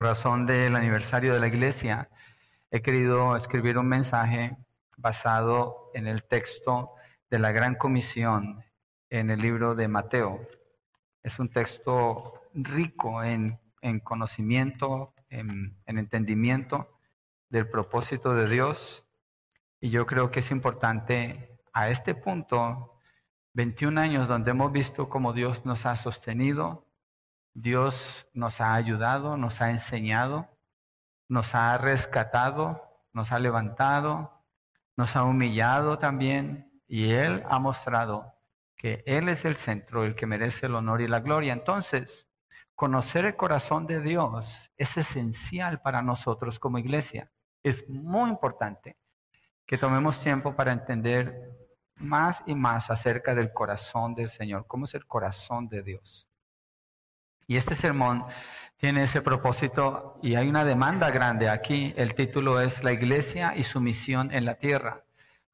razón del aniversario de la iglesia, he querido escribir un mensaje basado en el texto de la Gran Comisión en el libro de Mateo. Es un texto rico en, conocimiento, en, en entendimiento del propósito de Dios. Y yo creo que es importante a este punto, 21 años donde hemos visto cómo Dios nos ha sostenido, Dios nos ha ayudado, nos ha enseñado, nos ha rescatado, nos ha levantado, nos ha humillado también y Él ha mostrado que Él es el centro, el que merece el honor y la gloria. Entonces, conocer el corazón de Dios es esencial para nosotros como iglesia. Es muy importante que tomemos tiempo para entender más y más acerca del corazón del Señor, cómo es el corazón de Dios. Y este sermón tiene ese propósito y hay una demanda grande aquí. El título es La iglesia y su misión en la tierra.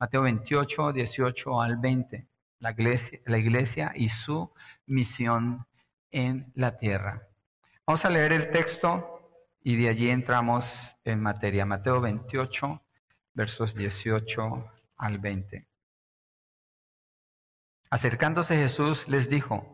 Mateo 28, 18 al 20. La iglesia, la iglesia y su misión en la tierra. Vamos a leer el texto y de allí entramos en materia. Mateo 28, versos 18 al 20. Acercándose Jesús les dijo,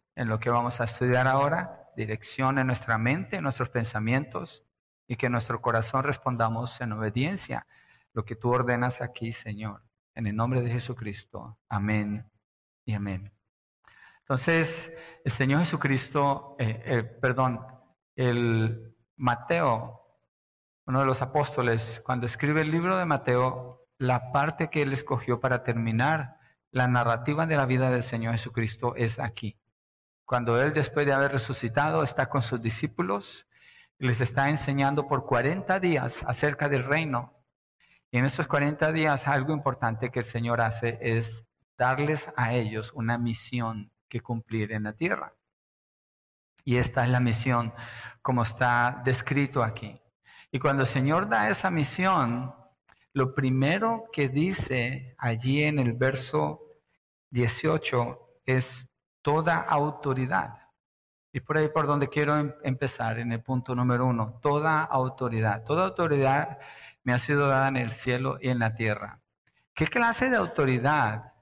en lo que vamos a estudiar ahora, dirección en nuestra mente, en nuestros pensamientos y que nuestro corazón respondamos en obediencia lo que tú ordenas aquí, Señor. En el nombre de Jesucristo. Amén y amén. Entonces, el Señor Jesucristo, eh, eh, perdón, el Mateo, uno de los apóstoles, cuando escribe el libro de Mateo, la parte que él escogió para terminar la narrativa de la vida del Señor Jesucristo es aquí cuando Él después de haber resucitado está con sus discípulos y les está enseñando por 40 días acerca del reino. Y en esos 40 días algo importante que el Señor hace es darles a ellos una misión que cumplir en la tierra. Y esta es la misión como está descrito aquí. Y cuando el Señor da esa misión, lo primero que dice allí en el verso 18 es toda autoridad. Y por ahí por donde quiero em-, empezar, en el punto número uno, toda autoridad. Toda autoridad me ha sido dada en el cielo y en la tierra. ¿Qué clase de autoridad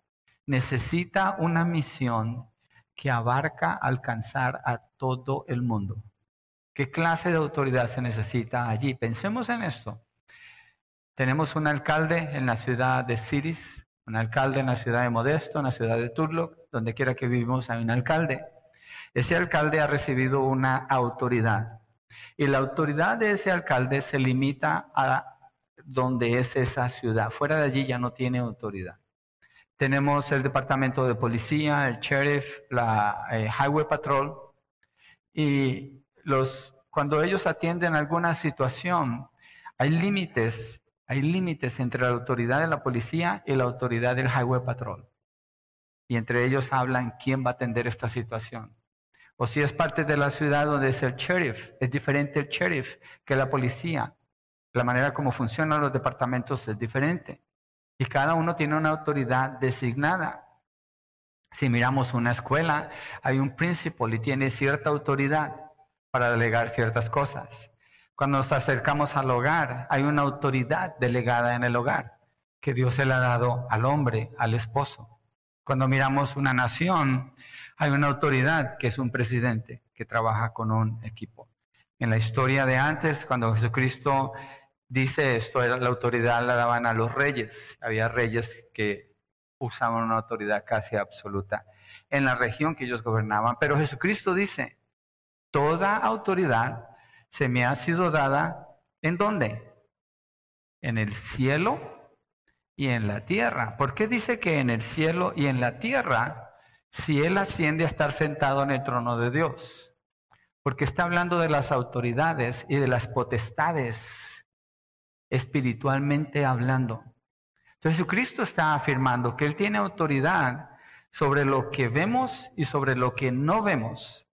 necesita una misión que abarca alcanzar a todo el mundo? ¿Qué clase de autoridad se necesita allí? Pensemos en esto. Tenemos un alcalde en la ciudad de Siris, un alcalde en la ciudad de Modesto, en la ciudad de Turlock, donde quiera que vivimos hay un alcalde. Ese alcalde ha recibido una autoridad. Y la autoridad de ese alcalde se limita a donde es esa ciudad. Fuera de allí ya no tiene autoridad. Tenemos el departamento de policía, el sheriff, la eh, highway patrol. Y los, cuando ellos atienden alguna situación, hay límites hay límites entre la autoridad de la policía y la autoridad del Highway Patrol. Y entre ellos hablan quién va a atender esta situación. O si es parte de la ciudad donde es el sheriff, es diferente el sheriff que la policía. La manera como funcionan los departamentos es diferente. Y cada uno tiene una autoridad designada. Si miramos una escuela, hay un principal y tiene cierta autoridad para delegar ciertas cosas. Cuando nos acercamos al hogar, hay una autoridad delegada en el hogar que Dios se le ha dado al hombre, al esposo. Cuando miramos una nación, hay una autoridad que es un presidente que trabaja con un equipo. En la historia de antes, cuando Jesucristo dice esto, la autoridad la daban a los reyes. Había reyes que usaban una autoridad casi absoluta en la región que ellos gobernaban. Pero Jesucristo dice, toda autoridad se me ha sido dada en dónde? En el cielo y en la tierra. ¿Por qué dice que en el cielo y en la tierra si Él asciende a estar sentado en el trono de Dios? porque está hablando de las autoridades y de las potestades espiritualmente hablando. Entonces Jesucristo está afirmando que Él tiene autoridad sobre lo que vemos y sobre lo que no vemos.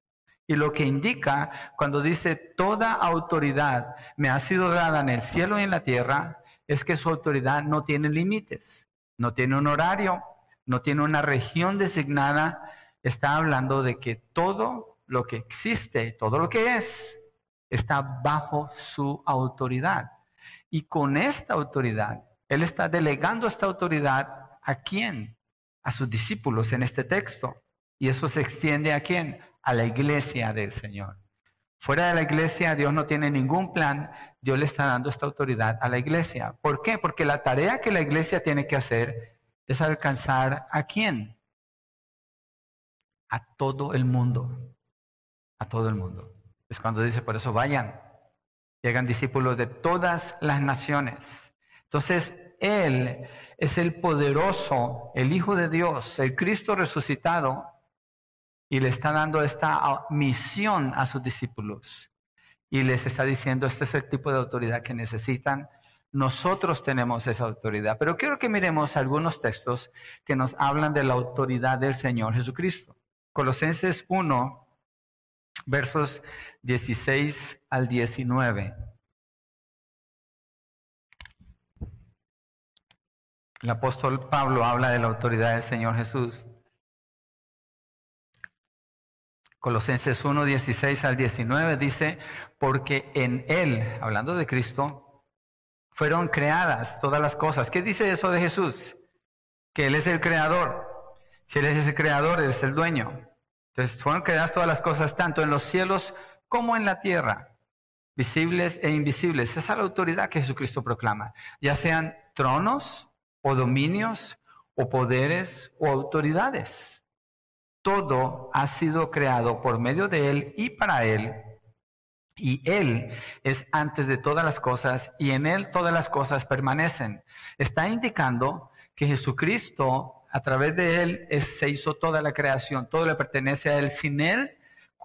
Y lo que indica cuando dice toda autoridad me ha sido dada en el cielo y en la tierra, es que su autoridad no tiene límites, no tiene un horario, no tiene una región designada. Está hablando de que todo lo que existe, todo lo que es, está bajo su autoridad. Y con esta autoridad, Él está delegando esta autoridad a quién? A sus discípulos en este texto. Y eso se extiende a quién? A la iglesia del Señor. Fuera de la iglesia, Dios no tiene ningún plan. Dios le está dando esta autoridad a la iglesia. ¿Por qué? Porque la tarea que la iglesia tiene que hacer es alcanzar a quién? A todo el mundo. A todo el mundo. Es cuando dice, por eso vayan, llegan discípulos de todas las naciones. Entonces, Él es el poderoso, el Hijo de Dios, el Cristo resucitado, y le está dando esta misión a sus discípulos. Y les está diciendo, este es el tipo de autoridad que necesitan. Nosotros tenemos esa autoridad. Pero quiero que miremos algunos textos que nos hablan de la autoridad del Señor Jesucristo. Colosenses 1, versos 16 al 19. El apóstol Pablo habla de la autoridad del Señor Jesús. Colosenses 1, 16 al 19 dice, porque en Él, hablando de Cristo, fueron creadas todas las cosas. ¿Qué dice eso de Jesús? Que Él es el creador. Si Él es el creador, Él es el dueño. Entonces fueron creadas todas las cosas, tanto en los cielos como en la tierra, visibles e invisibles. Esa es la autoridad que Jesucristo proclama, ya sean tronos o dominios o poderes o autoridades. Todo ha sido creado por medio de Él y para Él. Y Él es antes de todas las cosas y en Él todas las cosas permanecen. Está indicando que Jesucristo, a través de Él, se hizo toda la creación, todo le pertenece a Él. Sin Él,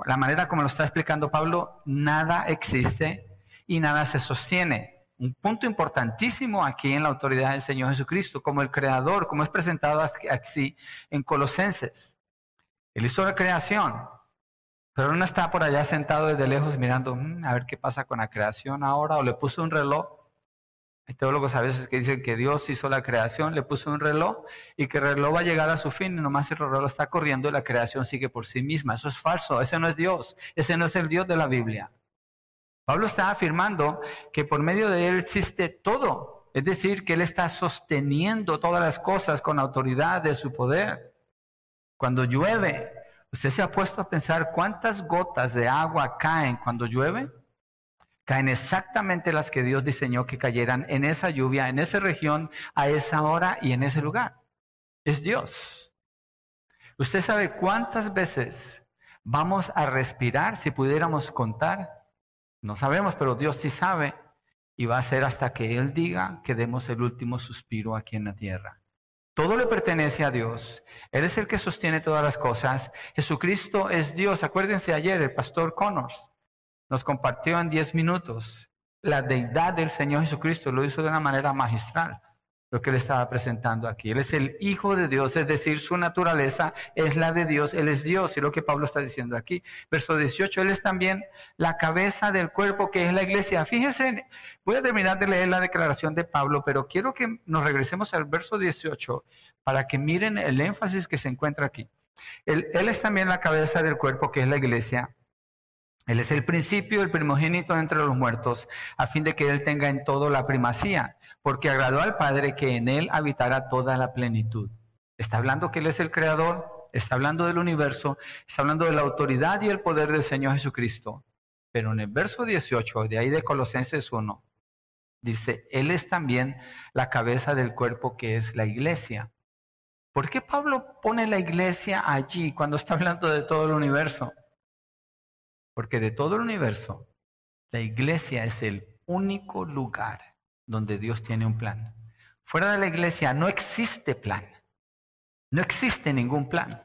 la manera como lo está explicando Pablo, nada existe y nada se sostiene un punto importantísimo aquí en la autoridad del Señor Jesucristo, como el creador, como es presentado así en Colosenses. Él hizo la creación, pero no está por allá sentado desde lejos mirando mm, a ver qué pasa con la creación ahora, o le puso un reloj. Hay teólogos a veces que dicen que Dios hizo la creación, le puso un reloj y que el reloj va a llegar a su fin y nomás el reloj está corriendo y la creación sigue por sí misma. Eso es falso, ese no es Dios, ese no es el Dios de la Biblia. Pablo está afirmando que por medio de él existe todo, es decir, que él está sosteniendo todas las cosas con autoridad de su poder. Cuando llueve, ¿usted se ha puesto a pensar cuántas gotas de agua caen cuando llueve? Caen exactamente las que Dios diseñó que cayeran en esa lluvia, en esa región, a esa hora y en ese lugar. Es Dios. ¿Usted sabe cuántas veces vamos a respirar si pudiéramos contar? No sabemos, pero Dios sí sabe y va a ser hasta que Él diga que demos el último suspiro aquí en la tierra. Todo le pertenece a Dios. Él es el que sostiene todas las cosas. Jesucristo es Dios. Acuérdense ayer, el pastor Connors nos compartió en diez minutos la deidad del Señor Jesucristo. Lo hizo de una manera magistral lo que él estaba presentando aquí. Él es el Hijo de Dios, es decir, su naturaleza es la de Dios, Él es Dios, y lo que Pablo está diciendo aquí. Verso 18, Él es también la cabeza del cuerpo que es la iglesia. Fíjense, voy a terminar de leer la declaración de Pablo, pero quiero que nos regresemos al verso 18 para que miren el énfasis que se encuentra aquí. Él, él es también la cabeza del cuerpo que es la iglesia. Él es el principio, el primogénito entre los muertos, a fin de que Él tenga en todo la primacía porque agradó al Padre que en Él habitara toda la plenitud. Está hablando que Él es el creador, está hablando del universo, está hablando de la autoridad y el poder del Señor Jesucristo. Pero en el verso 18, de ahí de Colosenses 1, dice, Él es también la cabeza del cuerpo que es la iglesia. ¿Por qué Pablo pone la iglesia allí cuando está hablando de todo el universo? Porque de todo el universo, la iglesia es el único lugar donde Dios tiene un plan. Fuera de la iglesia no existe plan. No existe ningún plan.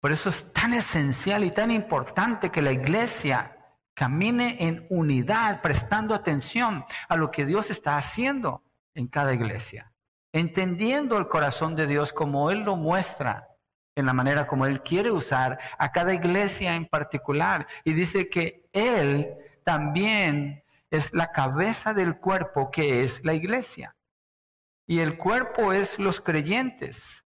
Por eso es tan esencial y tan importante que la iglesia camine en unidad, prestando atención a lo que Dios está haciendo en cada iglesia, entendiendo el corazón de Dios como Él lo muestra en la manera como Él quiere usar a cada iglesia en particular. Y dice que Él también es la cabeza del cuerpo que es la iglesia. Y el cuerpo es los creyentes,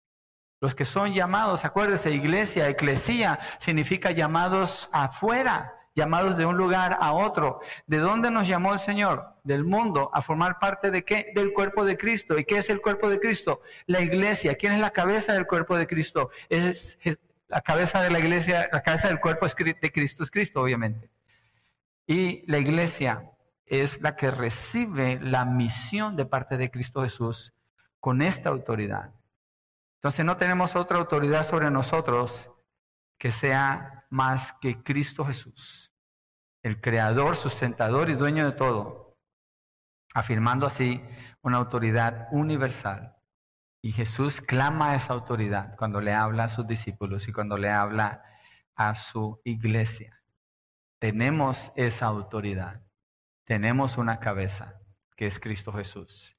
los que son llamados, acuérdese, iglesia, eclesía, significa llamados afuera, llamados de un lugar a otro. ¿De dónde nos llamó el Señor? Del mundo, a formar parte de qué? Del cuerpo de Cristo. ¿Y qué es el cuerpo de Cristo? La iglesia. ¿Quién es la cabeza del cuerpo de Cristo? Es, la cabeza de la iglesia, la cabeza del cuerpo de Cristo es Cristo, obviamente. Y la iglesia es la que recibe la misión de parte de Cristo Jesús con esta autoridad. Entonces no tenemos otra autoridad sobre nosotros que sea más que Cristo Jesús, el creador, sustentador y dueño de todo, afirmando así una autoridad universal. Y Jesús clama a esa autoridad cuando le habla a sus discípulos y cuando le habla a su iglesia. Tenemos esa autoridad. Tenemos una cabeza, que es Cristo Jesús.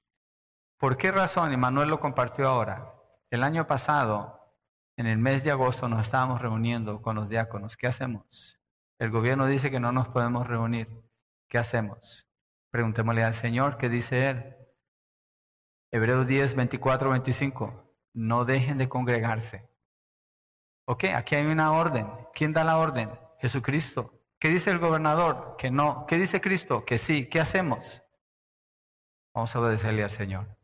¿Por qué razón? Y Manuel lo compartió ahora. El año pasado, en el mes de agosto, nos estábamos reuniendo con los diáconos. ¿Qué hacemos? El gobierno dice que no nos podemos reunir. ¿Qué hacemos? Preguntémosle al Señor, ¿qué dice Él? Hebreos 10, 24, 25. No dejen de congregarse. Ok, aquí hay una orden. ¿Quién da la orden? Jesucristo. ¿Qué dice el gobernador? Que no. ¿Qué dice Cristo? Que sí. ¿Qué hacemos? Vamos a obedecerle al Señor.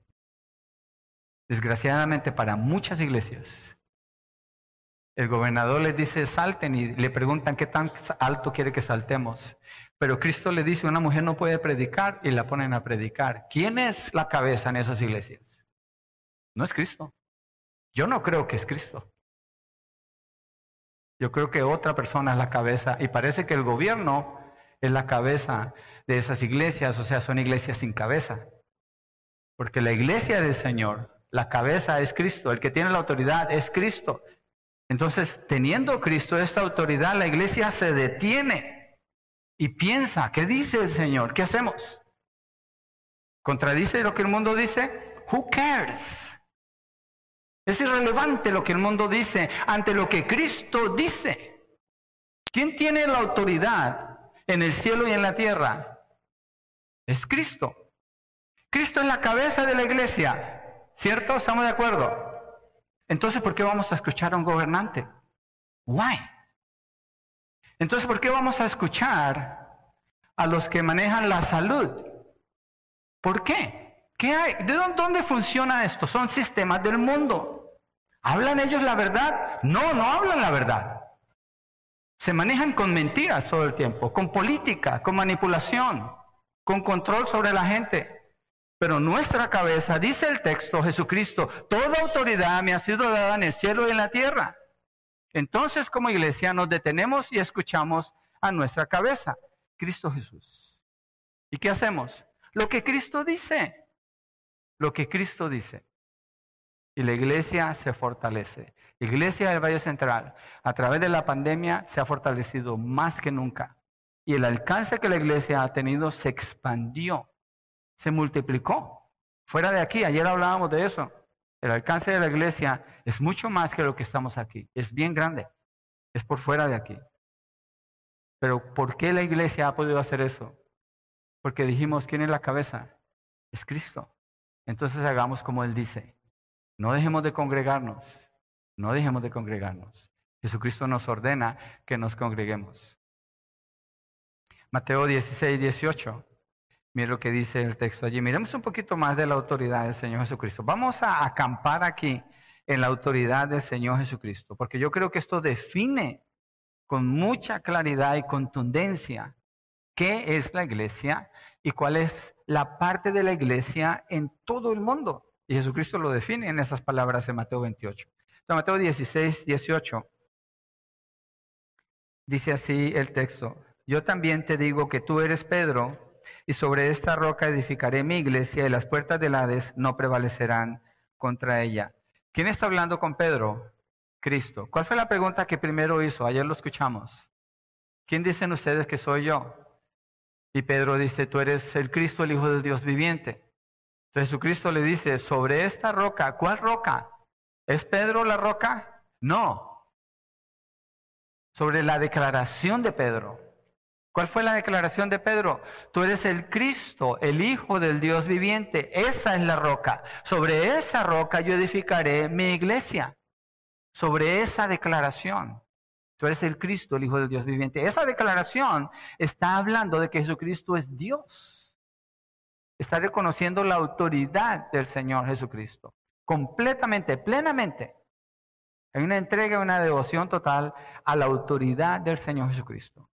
Desgraciadamente para muchas iglesias, el gobernador les dice salten y le preguntan qué tan alto quiere que saltemos. Pero Cristo le dice una mujer no puede predicar y la ponen a predicar. ¿Quién es la cabeza en esas iglesias? No es Cristo. Yo no creo que es Cristo. Yo creo que otra persona es la cabeza y parece que el gobierno es la cabeza de esas iglesias, o sea, son iglesias sin cabeza. Porque la iglesia del Señor, la cabeza es Cristo, el que tiene la autoridad es Cristo. Entonces, teniendo Cristo esta autoridad, la iglesia se detiene y piensa, ¿qué dice el Señor? ¿Qué hacemos? ¿Contradice lo que el mundo dice? Who cares? Es irrelevante lo que el mundo dice ante lo que Cristo dice. ¿Quién tiene la autoridad en el cielo y en la tierra? Es Cristo. Cristo es la cabeza de la iglesia. ¿Cierto? ¿Estamos de acuerdo? Entonces, ¿por qué vamos a escuchar a un gobernante? Why? Entonces, ¿por qué vamos a escuchar a los que manejan la salud? ¿Por qué? ¿Qué hay? ¿De dónde funciona esto? Son sistemas del mundo. ¿Hablan ellos la verdad? No, no hablan la verdad. Se manejan con mentiras todo el tiempo, con política, con manipulación, con control sobre la gente. Pero nuestra cabeza, dice el texto, Jesucristo, toda autoridad me ha sido dada en el cielo y en la tierra. Entonces, como iglesia, nos detenemos y escuchamos a nuestra cabeza, Cristo Jesús. ¿Y qué hacemos? Lo que Cristo dice lo que Cristo dice. Y la iglesia se fortalece. La iglesia del Valle Central, a través de la pandemia, se ha fortalecido más que nunca. Y el alcance que la iglesia ha tenido se expandió, se multiplicó. Fuera de aquí, ayer hablábamos de eso. El alcance de la iglesia es mucho más que lo que estamos aquí. Es bien grande. Es por fuera de aquí. Pero ¿por qué la iglesia ha podido hacer eso? Porque dijimos, ¿quién es la cabeza? Es Cristo. Entonces hagamos como Él dice. No dejemos de congregarnos. No dejemos de congregarnos. Jesucristo nos ordena que nos congreguemos. Mateo 16, 18. Mire lo que dice el texto allí. Miremos un poquito más de la autoridad del Señor Jesucristo. Vamos a acampar aquí en la autoridad del Señor Jesucristo, porque yo creo que esto define con mucha claridad y contundencia qué es la iglesia y cuál es la parte de la iglesia en todo el mundo. Y Jesucristo lo define en esas palabras en Mateo 28. En Mateo 16, 18 dice así el texto. Yo también te digo que tú eres Pedro y sobre esta roca edificaré mi iglesia y las puertas del Hades no prevalecerán contra ella. ¿Quién está hablando con Pedro? Cristo. ¿Cuál fue la pregunta que primero hizo? Ayer lo escuchamos. ¿quién dicen ustedes que soy yo? Y Pedro dice, tú eres el Cristo, el Hijo del Dios viviente. Entonces Jesucristo le dice, sobre esta roca, ¿cuál roca? ¿Es Pedro la roca? No. Sobre la declaración de Pedro. ¿Cuál fue la declaración de Pedro? Tú eres el Cristo, el Hijo del Dios viviente. Esa es la roca. Sobre esa roca yo edificaré mi iglesia. Sobre esa declaración. Tú eres el Cristo, el Hijo del Dios viviente. Esa declaración está hablando de que Jesucristo es Dios. Está reconociendo la autoridad del Señor Jesucristo. Completamente, plenamente. Hay una entrega, una devoción total a la autoridad del Señor Jesucristo.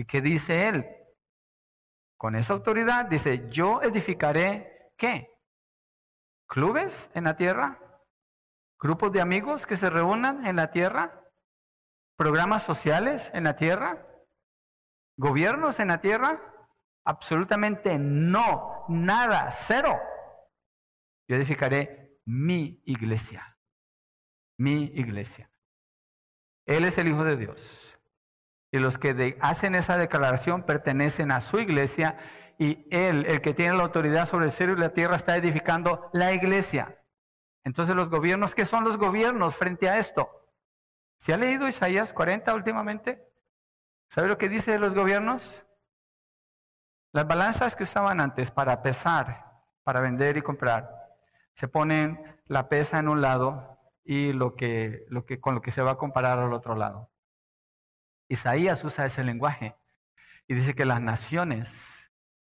¿Y qué dice Él? Con esa autoridad dice, yo edificaré, ¿qué? ¿Clubes en la tierra? ¿Grupos de amigos que se reúnan en la tierra? ¿Programas sociales en la tierra? ¿Gobiernos en la tierra? Absolutamente no, nada, cero. Yo edificaré mi iglesia, mi iglesia. Él es el Hijo de Dios. Y los que hacen esa declaración pertenecen a su iglesia y Él, el que tiene la autoridad sobre el cielo y la tierra, está edificando la iglesia. Entonces los gobiernos, ¿qué son los gobiernos frente a esto? ¿Se ha leído Isaías 40 últimamente? ¿Sabe lo que dice de los gobiernos? Las balanzas que usaban antes para pesar, para vender y comprar, se ponen la pesa en un lado y lo que, lo que, con lo que se va a comparar al otro lado. Isaías usa ese lenguaje y dice que las naciones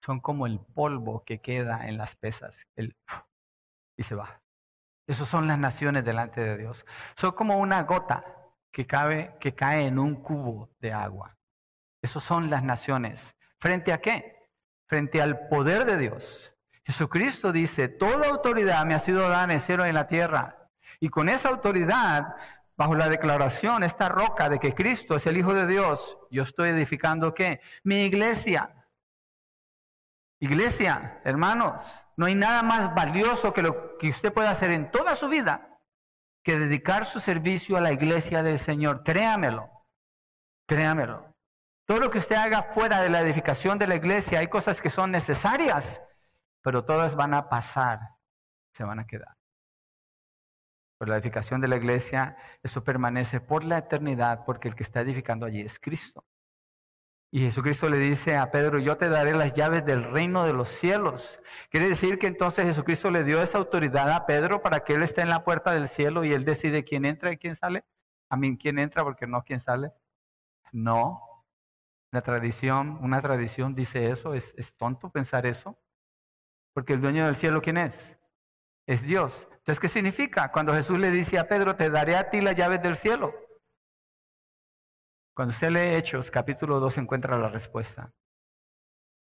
son como el polvo que queda en las pesas el, y se va. Esas son las naciones delante de Dios. Son como una gota que, cabe, que cae en un cubo de agua. Esas son las naciones. ¿Frente a qué? Frente al poder de Dios. Jesucristo dice, toda autoridad me ha sido dada en el cielo y en la tierra. Y con esa autoridad, bajo la declaración, esta roca de que Cristo es el Hijo de Dios, yo estoy edificando qué? Mi iglesia. Iglesia, hermanos, no hay nada más valioso que lo que usted pueda hacer en toda su vida que dedicar su servicio a la iglesia del Señor. Créamelo, créamelo. Todo lo que usted haga fuera de la edificación de la iglesia, hay cosas que son necesarias, pero todas van a pasar, se van a quedar. Por la edificación de la iglesia, eso permanece por la eternidad, porque el que está edificando allí es Cristo. Y Jesucristo le dice a Pedro, yo te daré las llaves del reino de los cielos. Quiere decir que entonces Jesucristo le dio esa autoridad a Pedro para que él esté en la puerta del cielo y él decide quién entra y quién sale. A mí, ¿quién entra? Porque no quién sale. No. La tradición, una tradición dice eso. Es, es tonto pensar eso. Porque el dueño del cielo, ¿quién es? Es Dios. Entonces, ¿qué significa? Cuando Jesús le dice a Pedro, te daré a ti las llaves del cielo. Cuando usted lee Hechos, capítulo 2, encuentra la respuesta.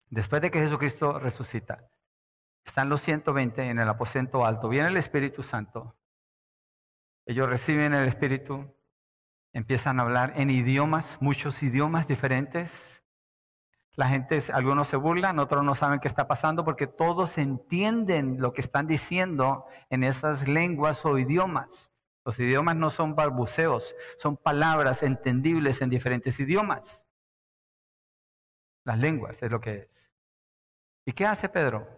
Después de que Jesucristo resucita, están los 120 en el aposento alto, viene el Espíritu Santo. Ellos reciben el Espíritu, empiezan a hablar en idiomas, muchos idiomas diferentes. La gente, algunos se burlan, otros no saben qué está pasando porque todos entienden lo que están diciendo en esas lenguas o idiomas. Los idiomas no son barbuceos, son palabras entendibles en diferentes idiomas. Las lenguas es lo que es. ¿Y qué hace Pedro?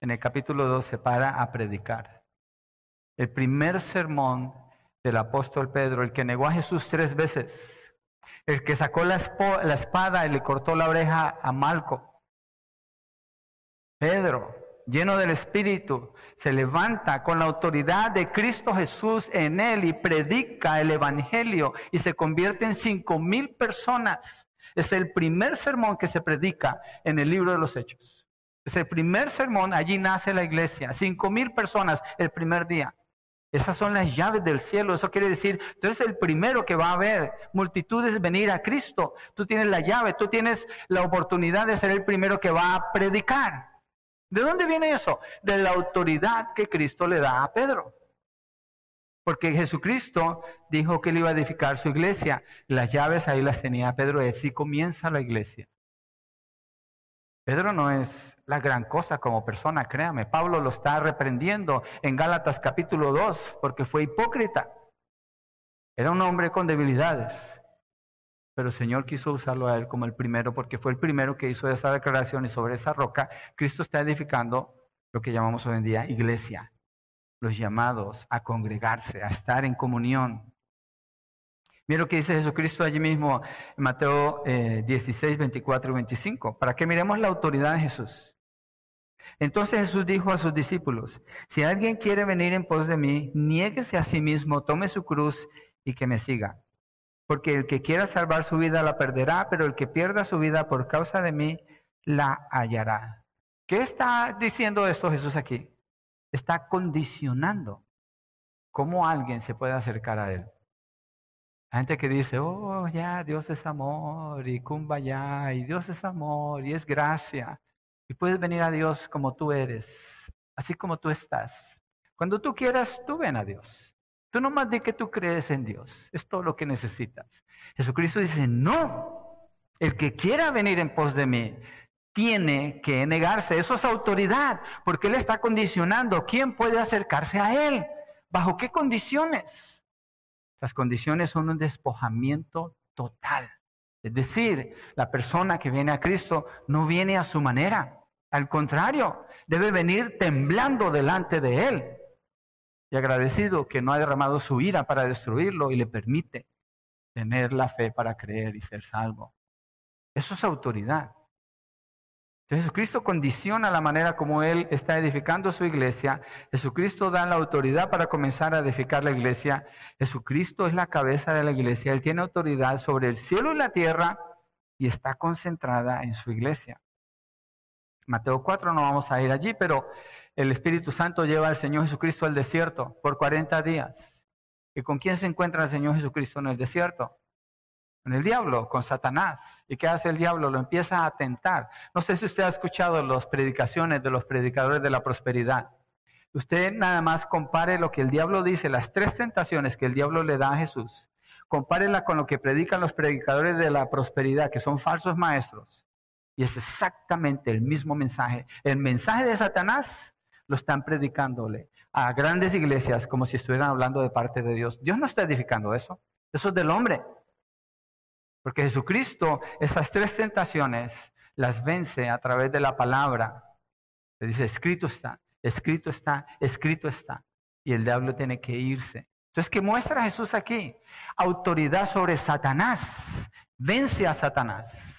En el capítulo 2 se para a predicar. El primer sermón del apóstol Pedro, el que negó a Jesús tres veces, el que sacó la, espada y le cortó la oreja a Malco. Pedro, lleno del Espíritu, se levanta con la autoridad de Cristo Jesús en él y predica el Evangelio y se convierte en cinco mil personas. Es el primer sermón que se predica en el libro de los Hechos. Es el primer sermón, allí nace la iglesia. Cinco mil personas el primer día. Esas son las llaves del cielo. Eso quiere decir, tú eres el primero que va a ver multitudes venir a Cristo. Tú tienes la llave, tú tienes la oportunidad de ser el primero que va a predicar. ¿De dónde viene eso? De la autoridad que Cristo le da a Pedro. Porque Jesucristo dijo que él iba a edificar su iglesia. Las llaves ahí las tenía Pedro y así comienza la iglesia. Pedro no es la gran cosa como persona, créame. Pablo lo está reprendiendo en Gálatas capítulo 2 porque fue hipócrita. Era un hombre con debilidades. pero el Señor quiso usarlo a él como el primero porque fue el primero que hizo esa declaración y sobre esa roca Cristo está edificando lo que llamamos hoy en día iglesia, los llamados a congregarse, a estar en comunión. Mira lo que dice Jesucristo allí mismo en Mateo 16, 24 y 25, para que miremos la autoridad de Jesús. Entonces Jesús dijo a sus discípulos, si alguien quiere venir en pos de mí, niéguese a sí mismo, tome su cruz y que me siga. Porque el que quiera salvar su vida la perderá, pero el que pierda su vida por causa de mí la hallará. ¿Qué está diciendo esto Jesús aquí? Está condicionando cómo alguien se puede acercar a Él. Hay gente que dice, oh, ya, Dios es amor, y ya, y Dios es amor, y es gracia. Y puedes venir a Dios como tú eres, así como tú estás. Cuando tú quieras, tú ven a Dios. Tú no más de que tú crees en Dios. Es todo lo que necesitas. Jesucristo dice, no. El que quiera venir en pos de mí tiene que negarse. Eso es autoridad, porque Él está condicionando quién puede acercarse a Él. ¿Bajo qué condiciones? Las condiciones son un despojamiento total. Es decir, la persona que viene a Cristo no viene a su manera. Al contrario, debe venir temblando delante de Él y agradecido que no ha derramado su ira para destruirlo y le permite tener la fe para creer y ser salvo. Eso es autoridad. Jesucristo condiciona la manera como Él está edificando su iglesia. Jesucristo da la autoridad para comenzar a edificar la iglesia. Jesucristo es la cabeza de la iglesia. Él tiene autoridad sobre el cielo y la tierra y está concentrada en su iglesia. Mateo 4 no vamos a ir allí, pero el Espíritu Santo lleva al Señor Jesucristo al desierto por 40 días. ¿Y con quién se encuentra el Señor Jesucristo en el desierto? Con el diablo, con Satanás. ¿Y qué hace el diablo? Lo empieza a tentar. No sé si usted ha escuchado las predicaciones de los predicadores de la prosperidad. Usted nada más compare lo que el diablo dice, las tres tentaciones que el diablo le da a Jesús. Compárela con lo que predican los predicadores de la prosperidad, que son falsos maestros. Y es exactamente el mismo mensaje. El mensaje de Satanás lo están predicándole a grandes iglesias como si estuvieran hablando de parte de Dios. Dios no está edificando eso. Eso es del hombre. Porque Jesucristo esas tres tentaciones las vence a través de la palabra. Le dice, escrito está, escrito está, escrito está. Y el diablo tiene que irse. Entonces, ¿qué muestra Jesús aquí? Autoridad sobre Satanás. Vence a Satanás.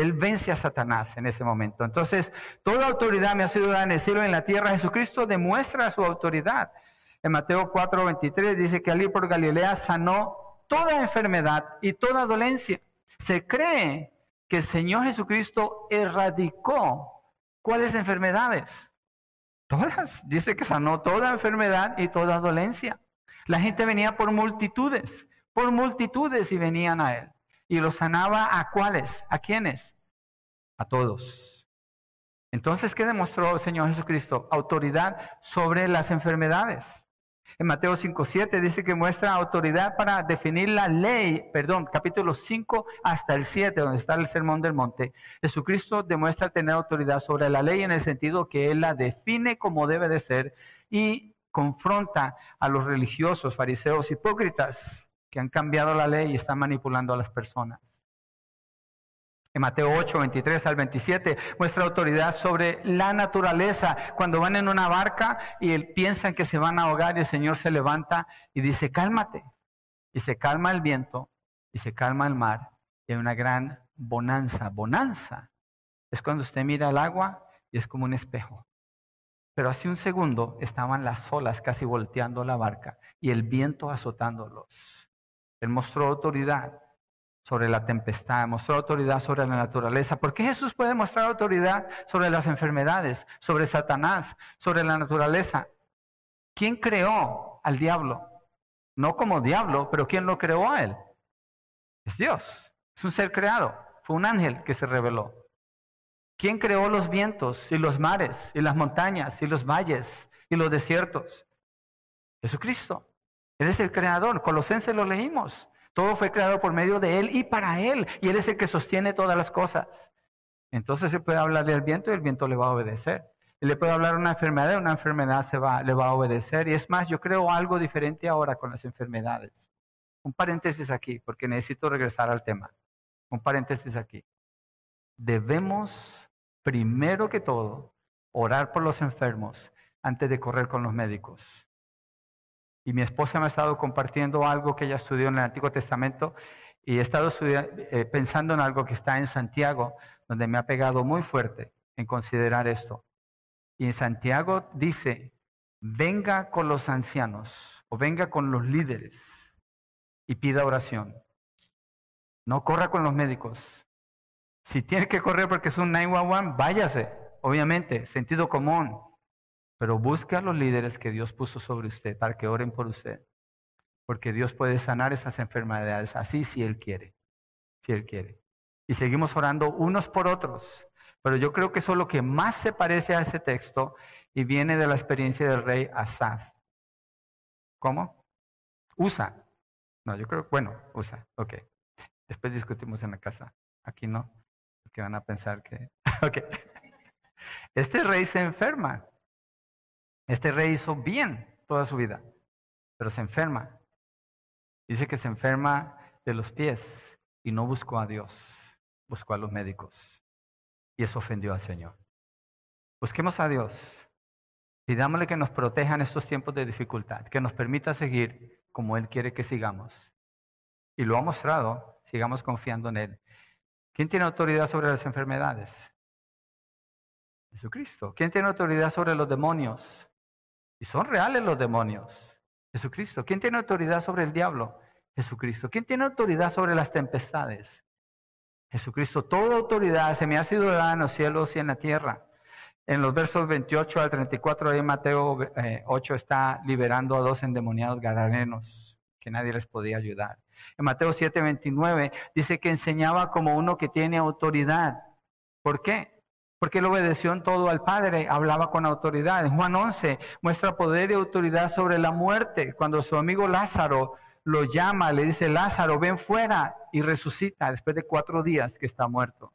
Él vence a Satanás en ese momento. Entonces, toda autoridad me ha sido dada en el cielo y en la tierra. Jesucristo demuestra su autoridad. En Mateo 4:23 dice que al ir por Galilea sanó toda enfermedad y toda dolencia. Se cree que el Señor Jesucristo erradicó cuáles enfermedades. Todas. Dice que sanó toda enfermedad y toda dolencia. La gente venía por multitudes, por multitudes y venían a Él. ¿Y los sanaba a cuáles? ¿A quiénes? A todos. Entonces, ¿qué demostró el Señor Jesucristo? Autoridad sobre las enfermedades. En Mateo 5.7 dice que muestra autoridad para definir la ley, perdón, capítulo 5 hasta el 7, donde está el Sermón del Monte. Jesucristo demuestra tener autoridad sobre la ley en el sentido que Él la define como debe de ser y confronta a los religiosos, fariseos, hipócritas que han cambiado la ley y están manipulando a las personas. En Mateo 8, 23 al 27 muestra autoridad sobre la naturaleza. Cuando van en una barca y piensan que se van a ahogar y el Señor se levanta y dice, cálmate. Y se calma el viento y se calma el mar y hay una gran bonanza. Bonanza es cuando usted mira el agua y es como un espejo. Pero hace un segundo estaban las olas casi volteando la barca y el viento azotándolos. Él mostró autoridad sobre la tempestad, mostró autoridad sobre la naturaleza. ¿Por qué Jesús puede mostrar autoridad sobre las enfermedades, sobre Satanás, sobre la naturaleza? ¿Quién creó al diablo? No como diablo, pero ¿quién lo creó a él? Es Dios. Es un ser creado. Fue un ángel que se reveló. ¿Quién creó los vientos y los mares y las montañas y los valles y los desiertos? Jesucristo. Él es el creador. Colosenses lo leímos. Todo fue creado por medio de Él y para Él. Y Él es el que sostiene todas las cosas. Entonces se puede hablar del viento y el viento le va a obedecer. Y le puede hablar de una enfermedad y una enfermedad se va, le va a obedecer. Y es más, yo creo algo diferente ahora con las enfermedades. Un paréntesis aquí, porque necesito regresar al tema. Un paréntesis aquí. Debemos, primero que todo, orar por los enfermos antes de correr con los médicos. Y mi esposa me ha estado compartiendo algo que ella estudió en el Antiguo Testamento y he estado eh, pensando en algo que está en Santiago, donde me ha pegado muy fuerte en considerar esto. Y en Santiago dice, venga con los ancianos o venga con los líderes y pida oración. No corra con los médicos. Si tiene que correr porque es un 911, váyase, obviamente, sentido común. Pero busque a los líderes que Dios puso sobre usted para que oren por usted. Porque Dios puede sanar esas enfermedades así si Él quiere. Si Él quiere. Y seguimos orando unos por otros. Pero yo creo que eso es lo que más se parece a ese texto y viene de la experiencia del rey Asaf. ¿Cómo? Usa. No, yo creo, bueno, usa. Ok. Después discutimos en la casa. Aquí no. Porque van a pensar que... ok. Este rey se enferma. Este rey hizo bien toda su vida, pero se enferma. Dice que se enferma de los pies y no buscó a Dios, buscó a los médicos. Y eso ofendió al Señor. Busquemos a Dios. Pidámosle que nos proteja en estos tiempos de dificultad, que nos permita seguir como Él quiere que sigamos. Y lo ha mostrado, sigamos confiando en Él. ¿Quién tiene autoridad sobre las enfermedades? Jesucristo. ¿Quién tiene autoridad sobre los demonios? Y son reales los demonios. Jesucristo. ¿Quién tiene autoridad sobre el diablo? Jesucristo. ¿Quién tiene autoridad sobre las tempestades? Jesucristo. Toda autoridad se me ha sido dada en los cielos y en la tierra. En los versos 28 al 34 de Mateo 8 eh, está liberando a dos endemoniados gadarenos que nadie les podía ayudar. En Mateo 7, 29 dice que enseñaba como uno que tiene autoridad. ¿Por qué? Porque él obedeció en todo al Padre, hablaba con autoridad. En Juan 11 muestra poder y autoridad sobre la muerte. Cuando su amigo Lázaro lo llama, le dice, Lázaro, ven fuera y resucita después de cuatro días que está muerto.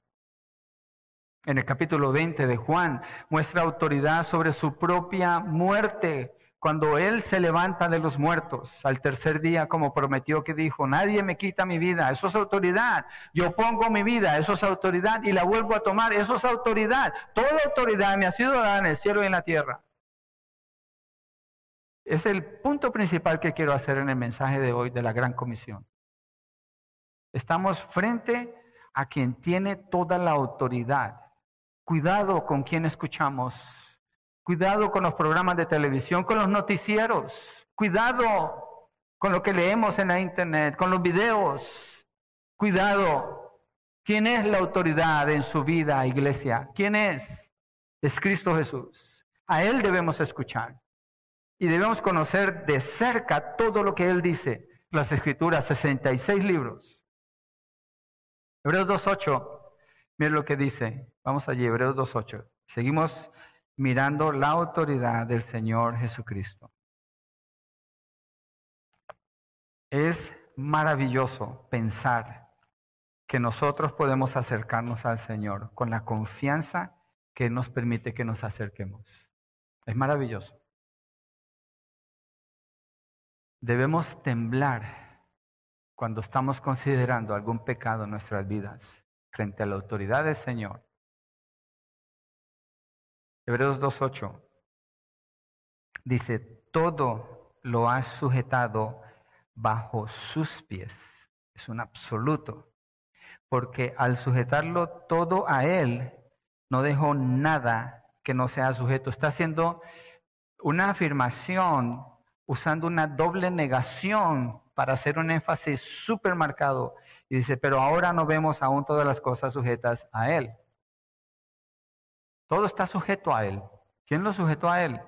En el capítulo 20 de Juan muestra autoridad sobre su propia muerte cuando Él se levanta de los muertos al tercer día, como prometió que dijo, nadie me quita mi vida, eso es autoridad. Yo pongo mi vida, eso es autoridad y la vuelvo a tomar, eso es autoridad. Toda autoridad me ha sido dada en el cielo y en la tierra. Es el punto principal que quiero hacer en el mensaje de hoy de la Gran Comisión. Estamos frente a quien tiene toda la autoridad. Cuidado con quien escuchamos Cuidado con los programas de televisión, con los noticieros. Cuidado con lo que leemos en la internet, con los videos. Cuidado. ¿Quién es la autoridad en su vida, iglesia? ¿Quién es? Es Cristo Jesús. A Él debemos escuchar. Y debemos conocer de cerca todo lo que Él dice. Las Escrituras, 66 libros. Hebreos 2.8, miren lo que dice. Vamos allí, Hebreos 2.8. Seguimos mirando la autoridad del Señor Jesucristo. Es maravilloso pensar que nosotros podemos acercarnos al Señor con la confianza que nos permite que nos acerquemos. Es maravilloso. Debemos temblar cuando estamos considerando algún pecado en nuestras vidas frente a la autoridad del Señor Hebreos 2.8 dice, todo lo ha sujetado bajo sus pies. Es un absoluto. Porque al sujetarlo todo a Él, no dejó nada que no sea sujeto. Está haciendo una afirmación usando una doble negación para hacer un énfasis súper marcado. Y dice, pero ahora no vemos aún todas las cosas sujetas a Él. Todo está sujeto a Él. ¿Quién lo sujetó a Él?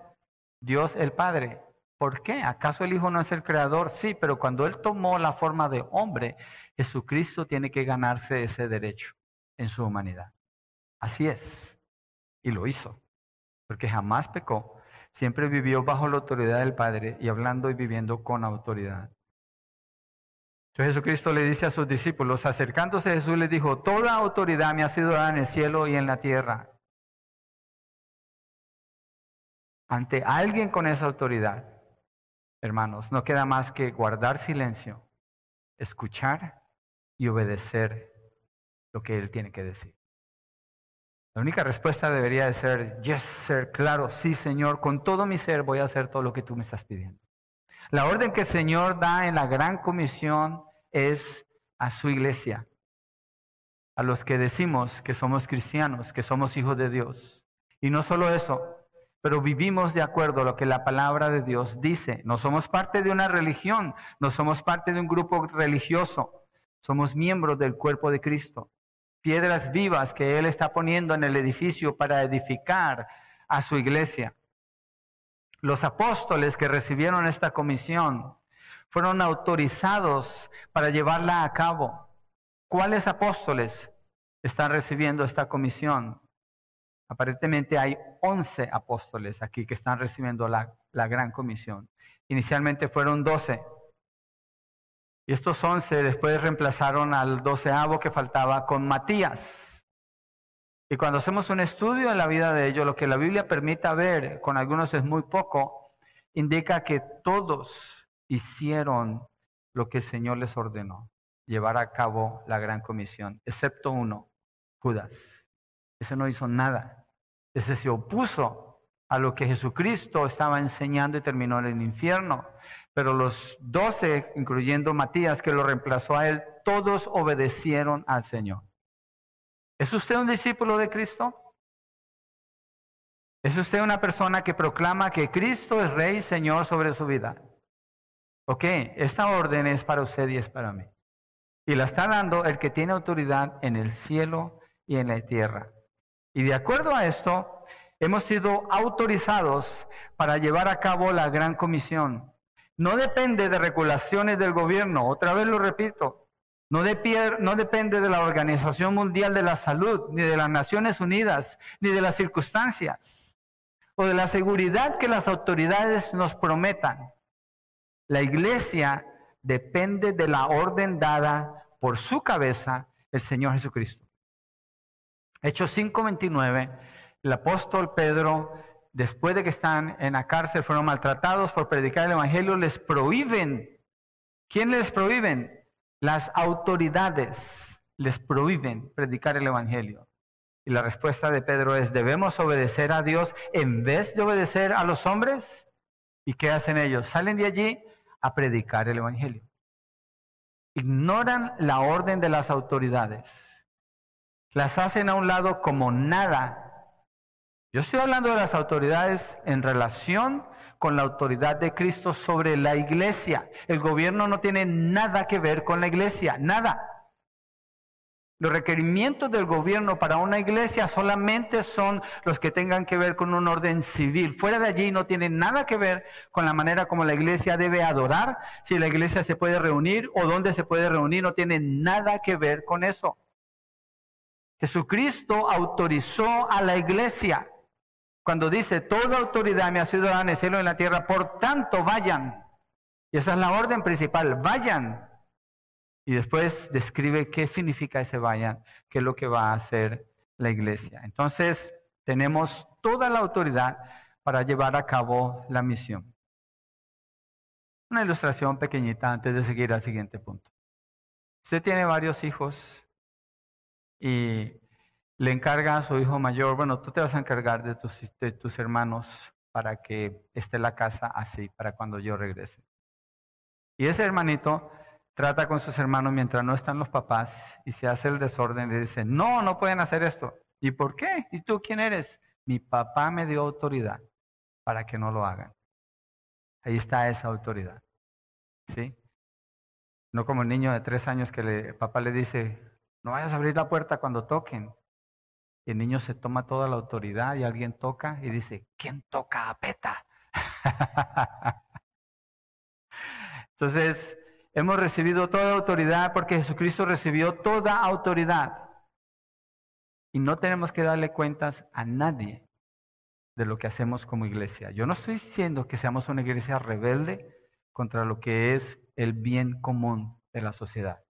Dios el Padre. ¿Por qué? ¿Acaso el Hijo no es el Creador? Sí, pero cuando Él tomó la forma de hombre, Jesucristo tiene que ganarse ese derecho en su humanidad. Así es. Y lo hizo. Porque jamás pecó. Siempre vivió bajo la autoridad del Padre y hablando y viviendo con autoridad. Entonces Jesucristo le dice a sus discípulos, acercándose a Jesús, les dijo, toda autoridad me ha sido dada en el cielo y en la tierra. Ante alguien con esa autoridad, hermanos, no queda más que guardar silencio escuchar y obedecer lo que Él tiene que decir. La única respuesta debería de ser, yes, sir, claro, sí, Señor, con todo mi ser voy a hacer todo lo que tú me estás pidiendo. La orden que el Señor da en la gran comisión es a su iglesia, a los que decimos que somos cristianos, que somos hijos de Dios. Y no solo eso, pero vivimos de acuerdo a lo que la palabra de Dios dice. No somos parte de una religión, no somos parte de un grupo religioso, somos miembros del cuerpo de Cristo. Piedras vivas que Él está poniendo en el edificio para edificar a su iglesia. Los apóstoles que recibieron esta comisión fueron autorizados para llevarla a cabo. ¿Cuáles apóstoles están recibiendo esta comisión? Aparentemente hay 11 apóstoles aquí que están recibiendo la, gran comisión. Inicialmente fueron 12. Y estos 11 después reemplazaron al doceavo que faltaba con Matías. Y cuando hacemos un estudio en la vida de ellos, lo que la Biblia permita ver, con algunos es muy poco, indica que todos hicieron lo que el Señor les ordenó, llevar a cabo la gran comisión, excepto uno, Judas. Ese no hizo nada. Ese se opuso a lo que Jesucristo estaba enseñando y terminó en el infierno. Pero los doce, incluyendo Matías, que lo reemplazó a él, todos obedecieron al Señor. ¿Es usted un discípulo de Cristo? ¿Es usted una persona que proclama que Cristo es Rey y Señor sobre su vida? Ok, esta orden es para usted y es para mí. Y la está dando el que tiene autoridad en el cielo y en la tierra. Y de acuerdo a esto, hemos sido autorizados para llevar a cabo la gran comisión. No depende de regulaciones del gobierno, otra vez lo repito, no, no, depende de la Organización Mundial de la Salud, ni de las Naciones Unidas, ni de las circunstancias, o de la seguridad que las autoridades nos prometan. La iglesia depende de la orden dada por su cabeza, el Señor Jesucristo. Hechos 5:29, el apóstol Pedro, después de que están en la cárcel, fueron maltratados por predicar el Evangelio, les prohíben. ¿Quién les prohíben? Las autoridades les prohíben predicar el Evangelio. Y la respuesta de Pedro es, ¿debemos obedecer a Dios en vez de obedecer a los hombres? ¿Y qué hacen ellos? Salen de allí a predicar el Evangelio. Ignoran la orden de las autoridades las hacen a un lado como nada. Yo estoy hablando de las autoridades en relación con la autoridad de Cristo sobre la iglesia. El gobierno no tiene nada que ver con la iglesia, nada. Los requerimientos del gobierno para una iglesia solamente son los que tengan que ver con un orden civil. Fuera de allí no tiene nada que ver con la manera como la iglesia debe adorar, si la iglesia se puede reunir o dónde se puede reunir, no tiene nada que ver con eso. Jesucristo autorizó a la iglesia cuando dice, toda autoridad me ha sido dada en el cielo y en la tierra, por tanto vayan. Y esa es la orden principal, vayan. Y después describe qué significa ese vayan, qué es lo que va a hacer la iglesia. Entonces, tenemos toda la autoridad para llevar a cabo la misión. Una ilustración pequeñita antes de seguir al siguiente punto. Usted tiene varios hijos y le encarga a su hijo mayor, bueno, tú te vas a encargar de tus, de tus hermanos para que esté la casa así, para cuando yo regrese. Y ese hermanito trata con sus hermanos mientras no están los papás y se hace el desorden y dice, no, no pueden hacer esto. ¿Y por qué? ¿Y tú quién eres? Mi papá me dio autoridad para que no lo hagan. Ahí está esa autoridad. ¿Sí? No como el niño de tres años que le, papá le dice, no vayas a abrir la puerta cuando toquen. Y el niño se toma toda la autoridad y alguien toca y dice, ¿quién toca a Peta? Entonces, hemos recibido toda autoridad porque Jesucristo recibió toda autoridad. Y no tenemos que darle cuentas a nadie de lo que hacemos como iglesia. Yo no estoy diciendo que seamos una iglesia rebelde contra lo que es el bien común de la sociedad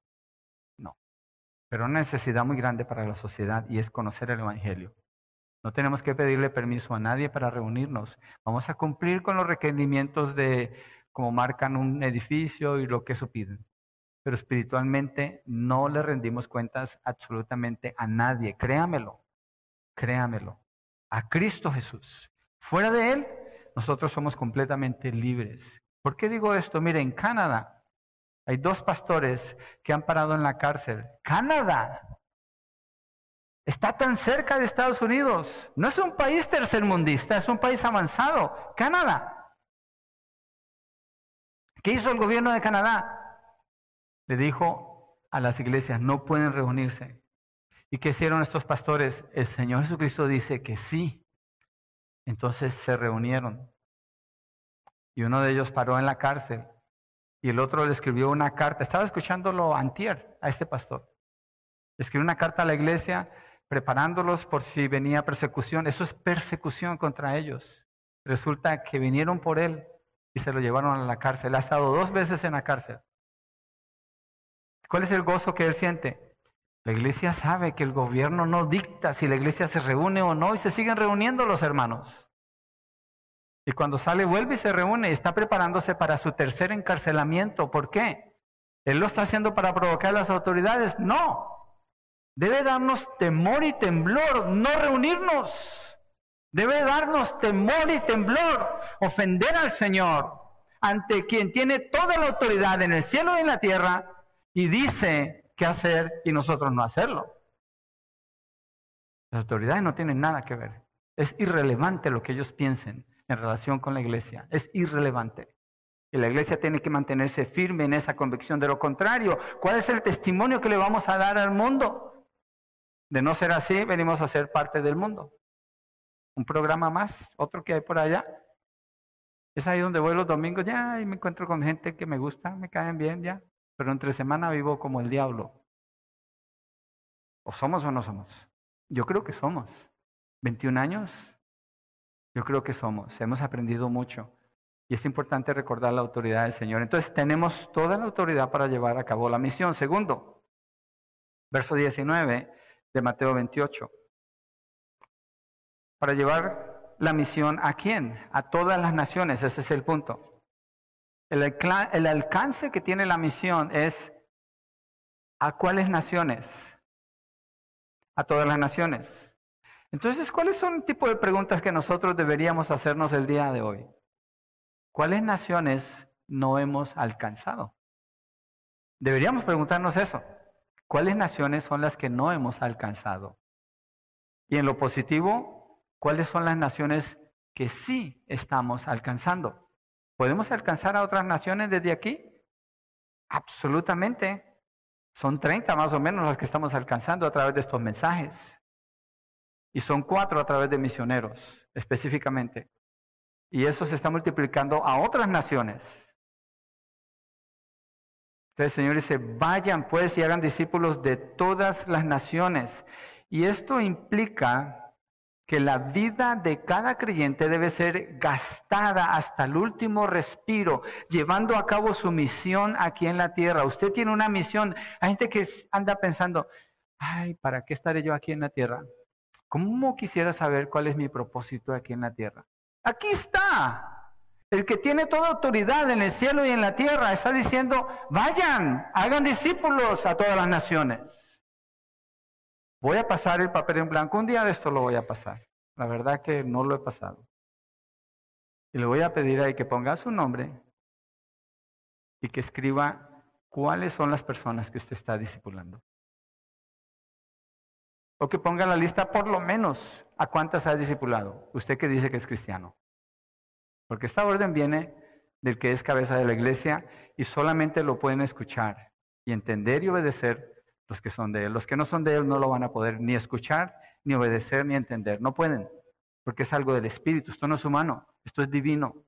pero una necesidad muy grande para la sociedad y es conocer el Evangelio. No tenemos que pedirle permiso a nadie para reunirnos. Vamos a cumplir con los requerimientos de cómo marcan un edificio y lo que eso piden. pero espiritualmente no le rendimos cuentas absolutamente a nadie. Créamelo, créamelo. A Cristo Jesús. Fuera de Él, nosotros somos completamente libres. ¿Por qué digo esto? Mire, en Canadá hay dos pastores que han parado en la cárcel. Canadá está tan cerca de Estados Unidos. No es un país tercermundista, es un país avanzado. Canadá. ¿Qué hizo el gobierno de Canadá? le dijo a las iglesias, no pueden reunirse. ¿Y qué hicieron estos pastores? El Señor Jesucristo dice que sí. Entonces se reunieron. Y uno de ellos paró en la cárcel y el otro le escribió una carta. Estaba escuchándolo antier a este pastor. Le escribió una carta a la iglesia preparándolos por si venía persecución. Eso es persecución contra ellos. Resulta que vinieron por él y se lo llevaron a la cárcel. Ha estado dos veces en la cárcel. ¿Cuál es el gozo que él siente? La iglesia sabe que el gobierno no dicta si la iglesia se reúne o no y se siguen reuniendo los hermanos. Y cuando sale vuelve y se reúne y está preparándose para su tercer encarcelamiento. ¿Por qué? ¿Él lo está haciendo para provocar a las autoridades? No. Debe darnos temor y temblor, no reunirnos. Debe darnos temor y temblor, ofender al Señor ante quien tiene toda la autoridad en el cielo y en la tierra y dice qué hacer y nosotros no hacerlo. Las autoridades no tienen nada que ver. Es irrelevante lo que ellos piensen en relación con la iglesia. Es irrelevante. Y la iglesia tiene que mantenerse firme en esa convicción. De lo contrario, ¿cuál es el testimonio que le vamos a dar al mundo? De no ser así, venimos a ser parte del mundo. Un programa más, otro que hay por allá. Es ahí donde voy los domingos, ya, y me encuentro con gente que me gusta, me caen bien, ya pero entre semana vivo como el diablo. ¿O somos o no somos? Yo creo que somos. 21 años, yo creo que somos. Hemos aprendido mucho. Y es importante recordar la autoridad del Señor. Entonces tenemos toda la autoridad para llevar a cabo la misión. Segundo, verso 19 de Mateo 28. Para llevar la misión a quién? A todas las naciones. Ese es el punto. El, alcance que tiene la misión es a cuáles naciones? A todas las naciones. Entonces, ¿cuáles son el tipo de preguntas que nosotros deberíamos hacernos el día de hoy? ¿Cuáles naciones no hemos alcanzado? Deberíamos preguntarnos eso. ¿Cuáles naciones son las que no hemos alcanzado? Y en lo positivo, ¿cuáles son las naciones que sí estamos alcanzando? ¿Podemos alcanzar a otras naciones desde aquí? Absolutamente. Son 30 más o menos las que estamos alcanzando a través de estos mensajes. Y son cuatro a través de misioneros, específicamente. Y eso se está multiplicando a otras naciones. Entonces el Señor dice, vayan pues y hagan discípulos de todas las naciones. Y esto implica que la vida de cada creyente debe ser gastada hasta el último respiro, llevando a cabo su misión aquí en la tierra. Usted tiene una misión. Hay gente que anda pensando, ay, ¿para qué estaré yo aquí en la tierra? ¿Cómo quisiera saber cuál es mi propósito aquí en la tierra? Aquí está. El que tiene toda autoridad en el cielo y en la tierra está diciendo, vayan, hagan discípulos a todas las naciones. Voy a pasar el papel en blanco. Un día de esto lo voy a pasar. La verdad que no lo he pasado. Y le voy a pedir ahí que ponga su nombre y que escriba cuáles son las personas que usted está discipulando. O que ponga la lista por lo menos a cuántas ha discipulado. Usted que dice que es cristiano. Porque esta orden viene del que es cabeza de la iglesia y solamente lo pueden escuchar y entender y obedecer los que son de Él. Los que no son de Él no lo van a poder ni escuchar, ni obedecer, ni entender. No pueden, porque es algo del Espíritu. Esto no es humano, esto es divino.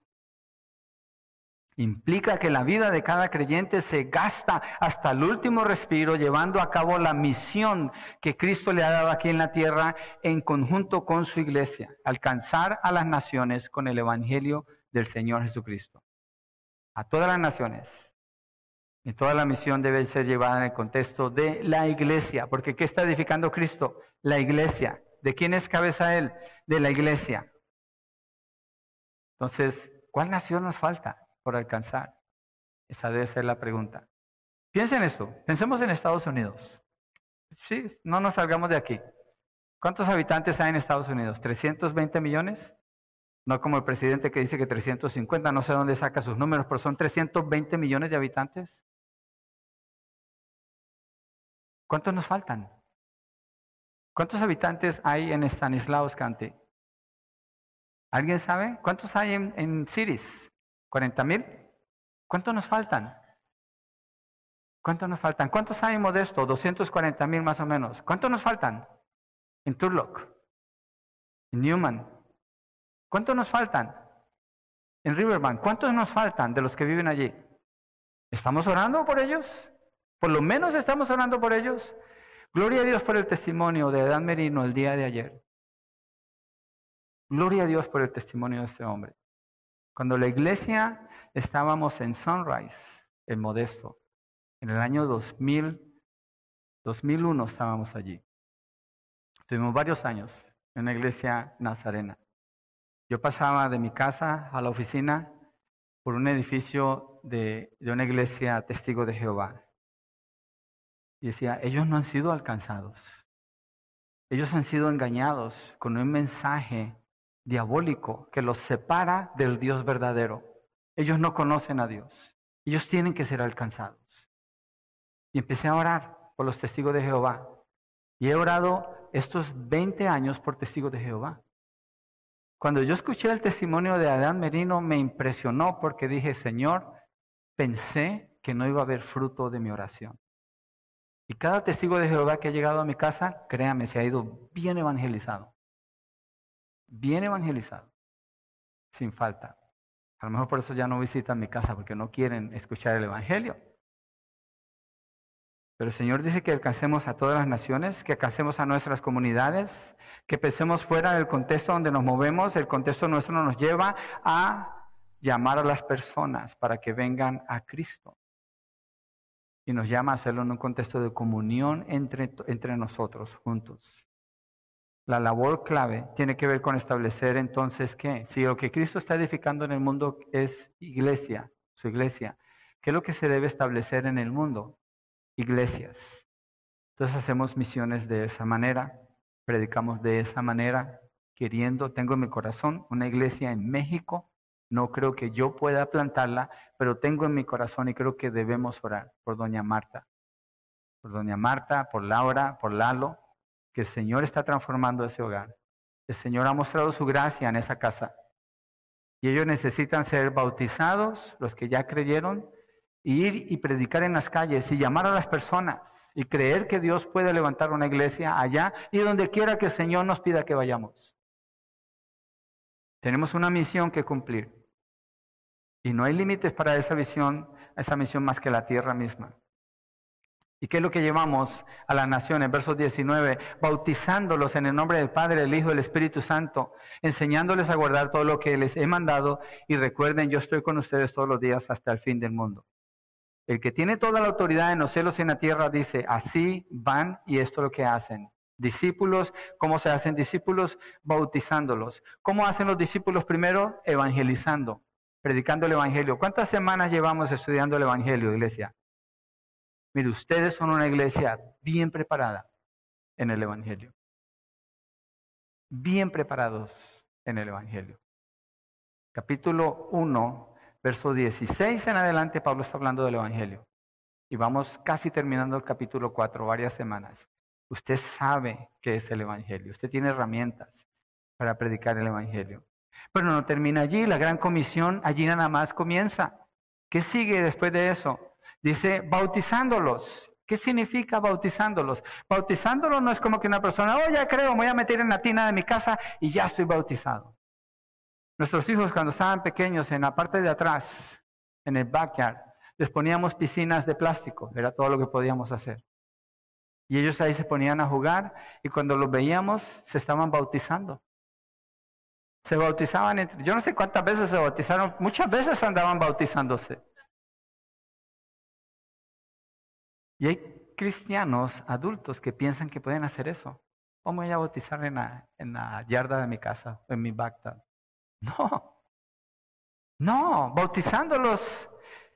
Implica que la vida de cada creyente se gasta hasta el último respiro llevando a cabo la misión que Cristo le ha dado aquí en la tierra en conjunto con su iglesia, alcanzar a las naciones con el Evangelio del Señor Jesucristo. A todas las naciones, y toda la misión debe ser llevada en el contexto de la iglesia, porque ¿qué está edificando Cristo? La iglesia. ¿De quién es cabeza Él? De la iglesia. Entonces, ¿cuál nación nos falta por alcanzar? Esa debe ser la pregunta. Piensen esto, pensemos en Estados Unidos. Sí, no nos salgamos de aquí. ¿Cuántos habitantes hay en Estados Unidos? ¿320 millones? No como el presidente que dice que 350, no sé dónde saca sus números, pero son 320 millones de habitantes. ¿Cuántos nos faltan? ¿Cuántos habitantes hay en Stanislaus County? ¿Alguien sabe? ¿Cuántos hay en, en Cities? ¿40 mil? ¿Cuántos nos faltan? ¿Cuántos nos faltan? ¿Cuántos hay en Modesto? 240 mil más o menos. ¿Cuántos nos faltan? En Turlock, en Newman. ¿Cuántos nos faltan? En Riverbank. ¿Cuántos nos faltan de los que viven allí? ¿Estamos orando por ellos? Por lo menos estamos orando por ellos. Gloria a Dios por el testimonio de Dan Merino el día de ayer. Gloria a Dios por el testimonio de este hombre. Cuando la iglesia estábamos en Sunrise, en Modesto, en el año 2000, 2001 estábamos allí. Tuvimos varios años en una iglesia nazarena. Yo pasaba de mi casa a la oficina por un edificio de, de una iglesia testigo de Jehová. Y decía, ellos no han sido alcanzados. Ellos han sido engañados con un mensaje diabólico que los separa del Dios verdadero. Ellos no conocen a Dios. Ellos tienen que ser alcanzados. Y empecé a orar por los testigos de Jehová. Y he orado estos 20 años por testigos de Jehová. Cuando yo escuché el testimonio de Adán Merino me impresionó porque dije, Señor, pensé que no iba a haber fruto de mi oración. Y cada testigo de Jehová que ha llegado a mi casa, créame, se ha ido bien evangelizado. Bien evangelizado. Sin falta. A lo mejor por eso ya no visitan mi casa, porque no quieren escuchar el Evangelio. Pero el Señor dice que alcancemos a todas las naciones, que alcancemos a nuestras comunidades, que pensemos fuera del contexto donde nos movemos. El contexto nuestro nos lleva a llamar a las personas para que vengan a Cristo y nos llama a hacerlo en un contexto de comunión entre, entre nosotros juntos. La labor clave tiene que ver con establecer entonces que si lo que Cristo está edificando en el mundo es iglesia, su iglesia, ¿qué es lo que se debe establecer en el mundo? Iglesias. Entonces hacemos misiones de esa manera, predicamos de esa manera, queriendo, tengo en mi corazón una iglesia en México no creo que yo pueda plantarla, pero tengo en mi corazón y creo que debemos orar por doña Marta. Por doña Marta, por Laura, por Lalo, el Señor está transformando ese hogar. El Señor ha mostrado su gracia en esa casa. Y ellos necesitan ser bautizados, los que ya creyeron, ir y predicar en las calles y llamar a las personas y creer que Dios puede levantar una iglesia allá y donde quiera que el Señor nos pida que vayamos. Tenemos una misión que cumplir. Y no hay límites para esa visión, esa misión más que la tierra misma. ¿Y qué es lo que llevamos a las naciones? Verso 19, bautizándolos en el nombre del Padre, del Hijo y del Espíritu Santo, enseñándoles a guardar todo lo que les he mandado y recuerden, yo estoy con ustedes todos los días hasta el fin del mundo. El que tiene toda la autoridad en los cielos y en la tierra dice, así van y esto es lo que hacen. Discípulos, ¿cómo se hacen discípulos? Bautizándolos. ¿Cómo hacen los discípulos primero? Evangelizando predicando el Evangelio. ¿Cuántas semanas llevamos estudiando el Evangelio, iglesia? Mire, ustedes son una iglesia bien preparada en el Evangelio. Bien preparados en el Evangelio. Capítulo 1, verso 16 en adelante, Pablo está hablando del Evangelio. Y vamos casi terminando el capítulo 4, varias semanas. Usted sabe qué es el Evangelio. Usted tiene herramientas para predicar el Evangelio. Pero no termina allí, la gran comisión allí nada más comienza. ¿Qué sigue después de eso? Dice, bautizándolos. ¿Qué significa bautizándolos? Bautizándolos no es como que una persona, oh, ya creo, me voy a meter en la tina de mi casa y ya estoy bautizado. Nuestros hijos cuando estaban pequeños, en la parte de atrás, en el backyard, les poníamos piscinas de plástico, era todo lo que podíamos hacer. Y ellos ahí se ponían a jugar y cuando los veíamos se estaban bautizando. Se bautizaban, entre, yo no sé cuántas veces se bautizaron, muchas veces andaban bautizándose. Y hay cristianos adultos que piensan que pueden hacer eso. ¿Cómo voy a bautizar en la, en la yarda de mi casa, en mi bacta? No. No, bautizándolos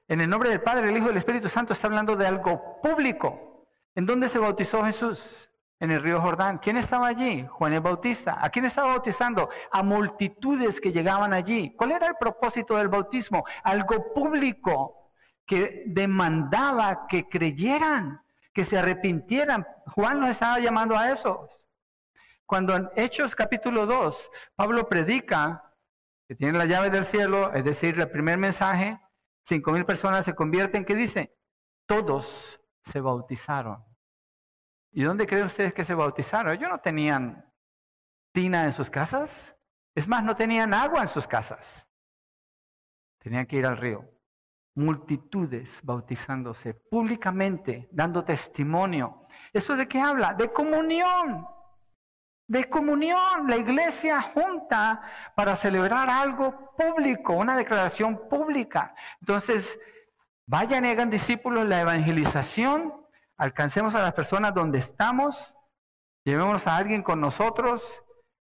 en el nombre del Padre, el Hijo y del Espíritu Santo está hablando de algo público. ¿En dónde se bautizó Jesús? En el río Jordán. ¿Quién estaba allí? Juan el Bautista. ¿A quién estaba bautizando? A multitudes que llegaban allí. ¿Cuál era el propósito del bautismo? Algo público que demandaba que creyeran, que se arrepintieran. Juan nos estaba llamando a eso. Cuando en Hechos capítulo 2, Pablo predica que tiene la llave del cielo, es decir, el primer mensaje, cinco mil personas se convierten, ¿qué dice? Todos se bautizaron. ¿Y dónde creen ustedes que se bautizaron? Ellos no tenían tina en sus casas. Es más, no tenían agua en sus casas. Tenían que ir al río. Multitudes bautizándose públicamente, dando testimonio. ¿Eso de qué habla? De comunión de comunión, la iglesia junta para celebrar algo público, una declaración pública. Entonces, vayan y hagan discípulos la evangelización, alcancemos a las personas donde estamos, llevémonos a alguien con nosotros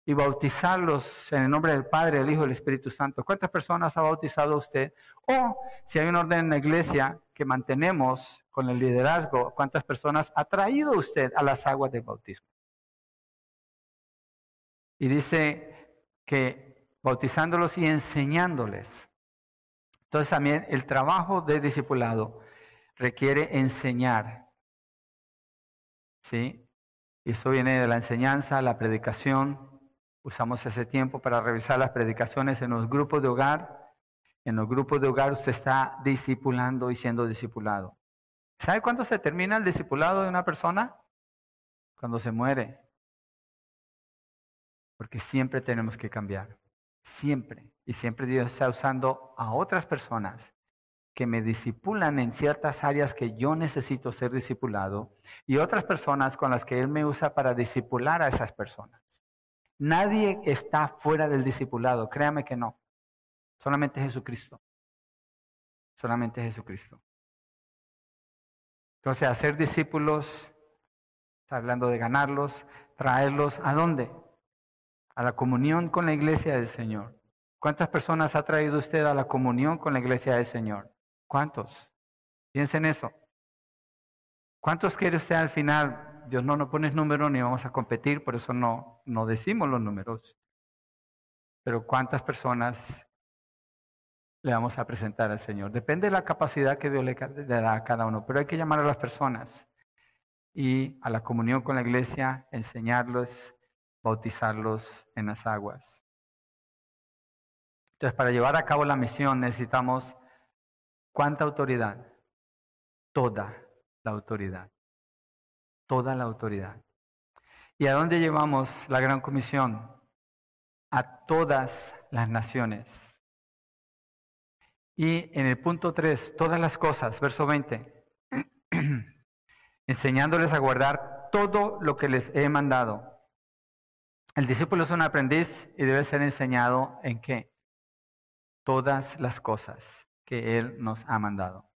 y bautizarlos en el nombre del Padre, del Hijo y del Espíritu Santo. ¿Cuántas personas ha bautizado usted? O si hay un orden en la iglesia que mantenemos con el liderazgo, ¿cuántas personas ha traído usted a las aguas del bautismo? Y dice que bautizándolos y enseñándoles. Entonces también el trabajo de discipulado requiere enseñar. ¿Sí? Y eso viene de la enseñanza, la predicación. Usamos ese tiempo para revisar las predicaciones en los grupos de hogar. En los grupos de hogar usted está discipulando y siendo discipulado. ¿Sabe cuándo se termina el discipulado de una persona? Cuando se muere. Porque siempre tenemos que cambiar. Siempre. Y siempre Dios está usando a otras personas que me disipulan en ciertas áreas que yo necesito ser discipulado y otras personas con las que Él me usa para disipular a esas personas. Nadie está fuera del discipulado, créame que no. Solamente Jesucristo. Solamente Jesucristo. Entonces, hacer discípulos, está hablando de ganarlos, traerlos, ¿a dónde? a la comunión con la iglesia del Señor. ¿Cuántas personas ha traído usted a la comunión con la iglesia del Señor? ¿Cuántos? Piensen eso. ¿Cuántos quiere usted al final? Dios no nos pone número ni vamos a competir, por eso no, no decimos los números. Pero ¿cuántas personas le vamos a presentar al Señor? Depende de la capacidad que Dios le da a cada uno, pero hay que llamar a las personas y a la comunión con la iglesia, enseñarlos bautizarlos en las aguas. Entonces, para llevar a cabo la misión necesitamos cuánta autoridad? Toda la autoridad. Toda la autoridad. ¿Y a dónde llevamos la gran comisión? A todas las naciones. Y en el punto 3, todas las cosas, verso 20, enseñándoles a guardar todo lo que les he mandado. El discípulo es un aprendiz y debe ser enseñado en qué? Todas las cosas que Él nos ha mandado.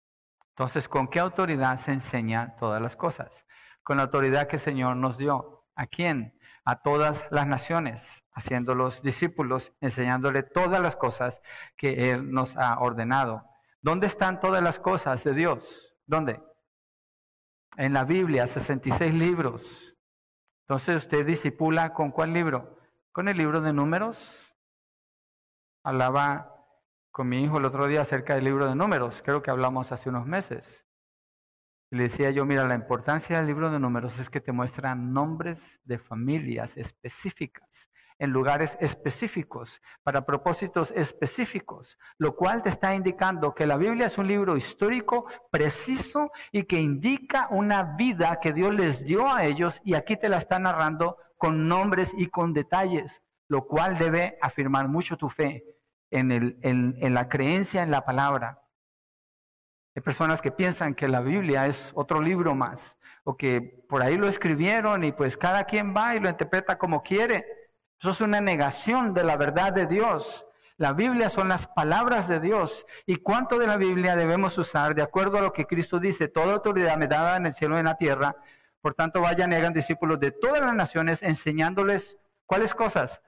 Entonces, ¿con qué autoridad se enseña todas las cosas? Con la autoridad que el Señor nos dio. ¿A quién? A todas las naciones, haciéndolos discípulos, enseñándole todas las cosas que Él nos ha ordenado. ¿Dónde están todas las cosas de Dios? ¿Dónde? En la Biblia, 66 libros. Entonces usted disipula con cuál libro? Con el libro de números. Hablaba con mi hijo el otro día acerca del libro de números, creo que hablamos hace unos meses. Le decía yo, mira, la importancia del libro de números es que te muestra nombres de familias específicas en lugares específicos, para propósitos específicos, lo cual te está indicando que la Biblia es un libro histórico, preciso y que indica una vida que Dios les dio a ellos y aquí te la está narrando con nombres y con detalles, lo cual debe afirmar mucho tu fe en, el, en la creencia en la palabra. Hay personas que piensan que la Biblia es otro libro más, o que por ahí lo escribieron y pues cada quien va y lo interpreta como quiere. Eso es una negación de la verdad de Dios. La Biblia son las palabras de Dios. ¿Y cuánto de la Biblia debemos usar de acuerdo a lo que Cristo dice? Toda autoridad me dada en el cielo y en la tierra. Por tanto, vayan y hagan discípulos de todas las naciones, enseñándoles cuáles cosas.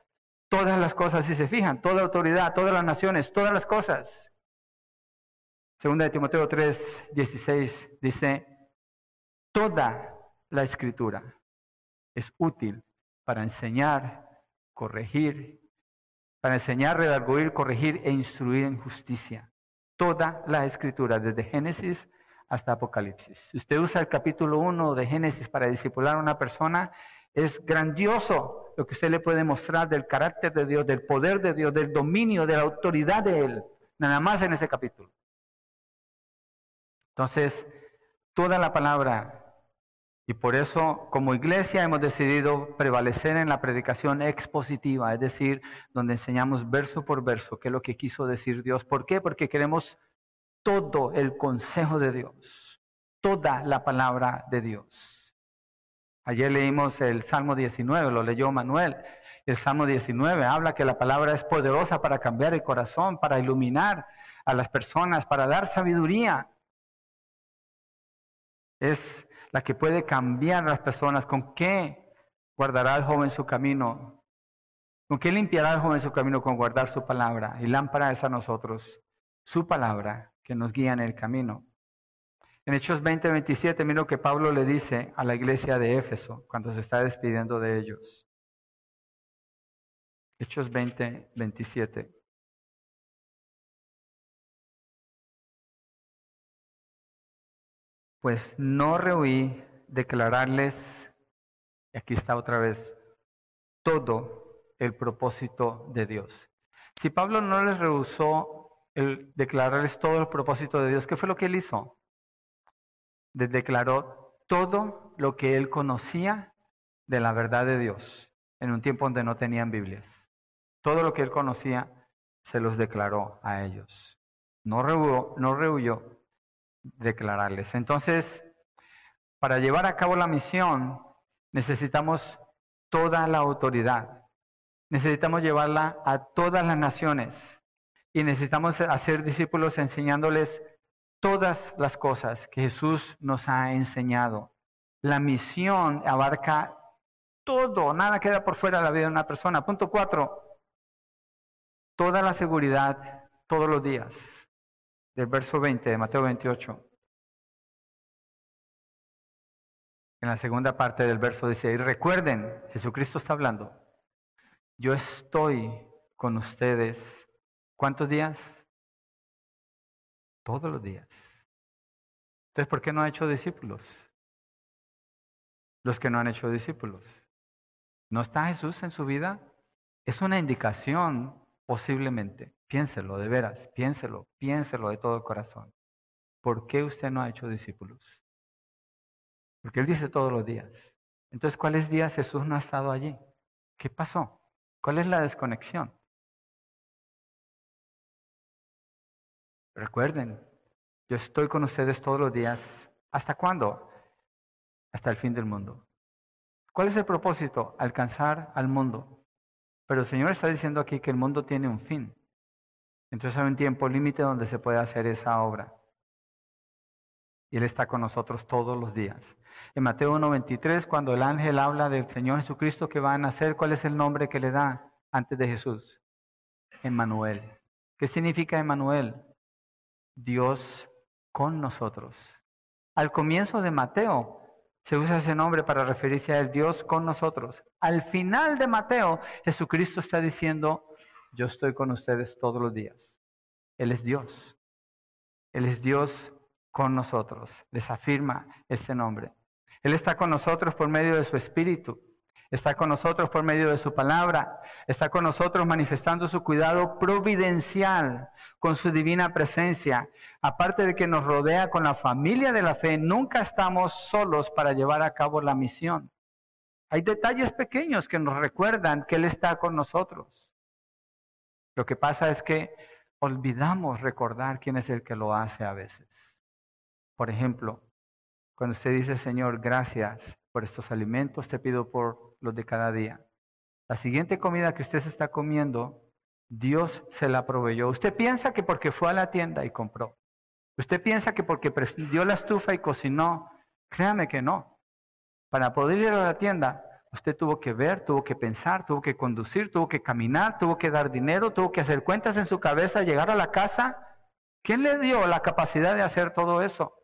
Todas las cosas, si se fijan, toda autoridad, todas las naciones, todas las cosas. Segunda de Timoteo 3, 16 dice, toda la escritura es útil para enseñar, corregir, para enseñar, redarguir, corregir e instruir en justicia. Toda la escritura, desde Génesis hasta Apocalipsis. Si usted usa el capítulo 1 de Génesis para discipular a una persona, es grandioso lo que usted le puede mostrar del carácter de Dios, del poder de Dios, del dominio, de la autoridad de Él, nada más en ese capítulo. Entonces, toda la palabra, y por eso como iglesia hemos decidido prevalecer en la predicación expositiva, es decir, donde enseñamos verso por verso qué es lo que quiso decir Dios. ¿Por qué? Porque queremos todo el consejo de Dios, toda la palabra de Dios. Ayer leímos el Salmo 19, lo leyó Manuel. El Salmo 19 habla que la palabra es poderosa para cambiar el corazón, para iluminar a las personas, para dar sabiduría. Es la que puede cambiar a las personas. ¿Con qué guardará el joven su camino? ¿Con qué limpiará el joven su camino? Con guardar su palabra. Y lámpara es a nosotros su palabra que nos guía en el camino. En Hechos 20, 27, mira lo que Pablo le dice a la iglesia de Éfeso cuando se está despidiendo de ellos. Hechos 20, 27. Pues no rehuí declararles, aquí está otra vez, todo el propósito de Dios. Si Pablo no les rehusó el declararles todo el propósito de Dios, ¿qué fue lo que él hizo? Declaró todo lo que él conocía de la verdad de Dios en un tiempo donde no tenían Biblias. Todo lo que él conocía se los declaró a ellos. No rehuyó, no rehuyó declararles. Entonces, para llevar a cabo la misión, necesitamos toda la autoridad. Necesitamos llevarla a todas las naciones. Y necesitamos hacer discípulos enseñándoles todas las cosas que Jesús nos ha enseñado. La misión abarca todo, nada queda por fuera de la vida de una persona. Punto cuatro, toda la seguridad todos los días del verso 20 de Mateo 28. En la segunda parte del verso dice, y recuerden, Jesucristo está hablando, yo estoy con ustedes, ¿cuántos días? Todos los días. Entonces, ¿por qué no ha hecho discípulos? Los que no han hecho discípulos. ¿No está Jesús en su vida? Es una indicación Posiblemente. Piénselo, de veras, piénselo, piénselo de todo corazón. ¿Por qué usted no ha hecho discípulos? Porque Él dice todos los días. Entonces, ¿cuáles días Jesús no ha estado allí? ¿Qué pasó? ¿Cuál es la desconexión? Recuerden, yo estoy con ustedes todos los días. ¿Hasta cuándo? Hasta el fin del mundo. ¿Cuál es el propósito? Alcanzar al mundo. Pero el Señor está diciendo aquí que el mundo tiene un fin. Entonces hay un tiempo límite donde se puede hacer esa obra. Y Él está con nosotros todos los días. En Mateo 1.23, cuando el ángel habla del Señor Jesucristo que va a nacer, ¿cuál es el nombre que le da antes de Jesús? Emmanuel. ¿Qué significa Emmanuel? Dios con nosotros. Al comienzo de Mateo, se usa ese nombre para referirse al Dios con nosotros. Al final de Mateo, Jesucristo está diciendo, yo estoy con ustedes todos los días. Él es Dios. Él es Dios con nosotros. Les afirma este nombre. Él está con nosotros por medio de su Espíritu. Está con nosotros por medio de su palabra. Está con nosotros manifestando su cuidado providencial con su divina presencia. Aparte de que nos rodea con la familia de la fe, nunca estamos solos para llevar a cabo la misión. Hay detalles pequeños que nos recuerdan que Él está con nosotros. Lo que pasa es que olvidamos recordar quién es el que lo hace a veces. Por ejemplo, cuando usted dice, Señor, gracias por estos alimentos, te pido por los de cada día. La siguiente comida que usted está comiendo, Dios se la proveyó. Usted piensa que porque fue a la tienda y compró. Usted piensa que porque prendió la estufa y cocinó. Créame que no. Para poder ir a la tienda, usted tuvo que ver, tuvo que pensar, tuvo que conducir, tuvo que caminar, tuvo que dar dinero, tuvo que hacer cuentas en su cabeza, llegar a la casa ¿Quién le dio la capacidad de hacer todo eso?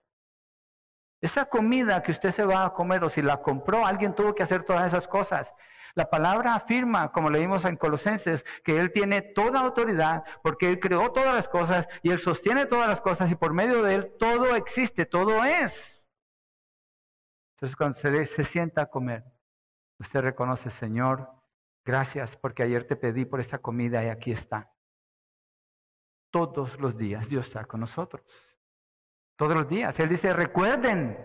Esa comida que usted se va a comer o si la compró, alguien tuvo que hacer todas esas cosas. La palabra afirma, como leímos en Colosenses, que Él tiene toda autoridad porque Él creó todas las cosas y Él sostiene todas las cosas y por medio de Él todo existe, todo es. Entonces cuando se, se sienta a comer, usted reconoce, Señor, gracias porque ayer te pedí por esta comida y aquí está. Todos los días Dios está con nosotros. Todos los días. Él dice, recuerden.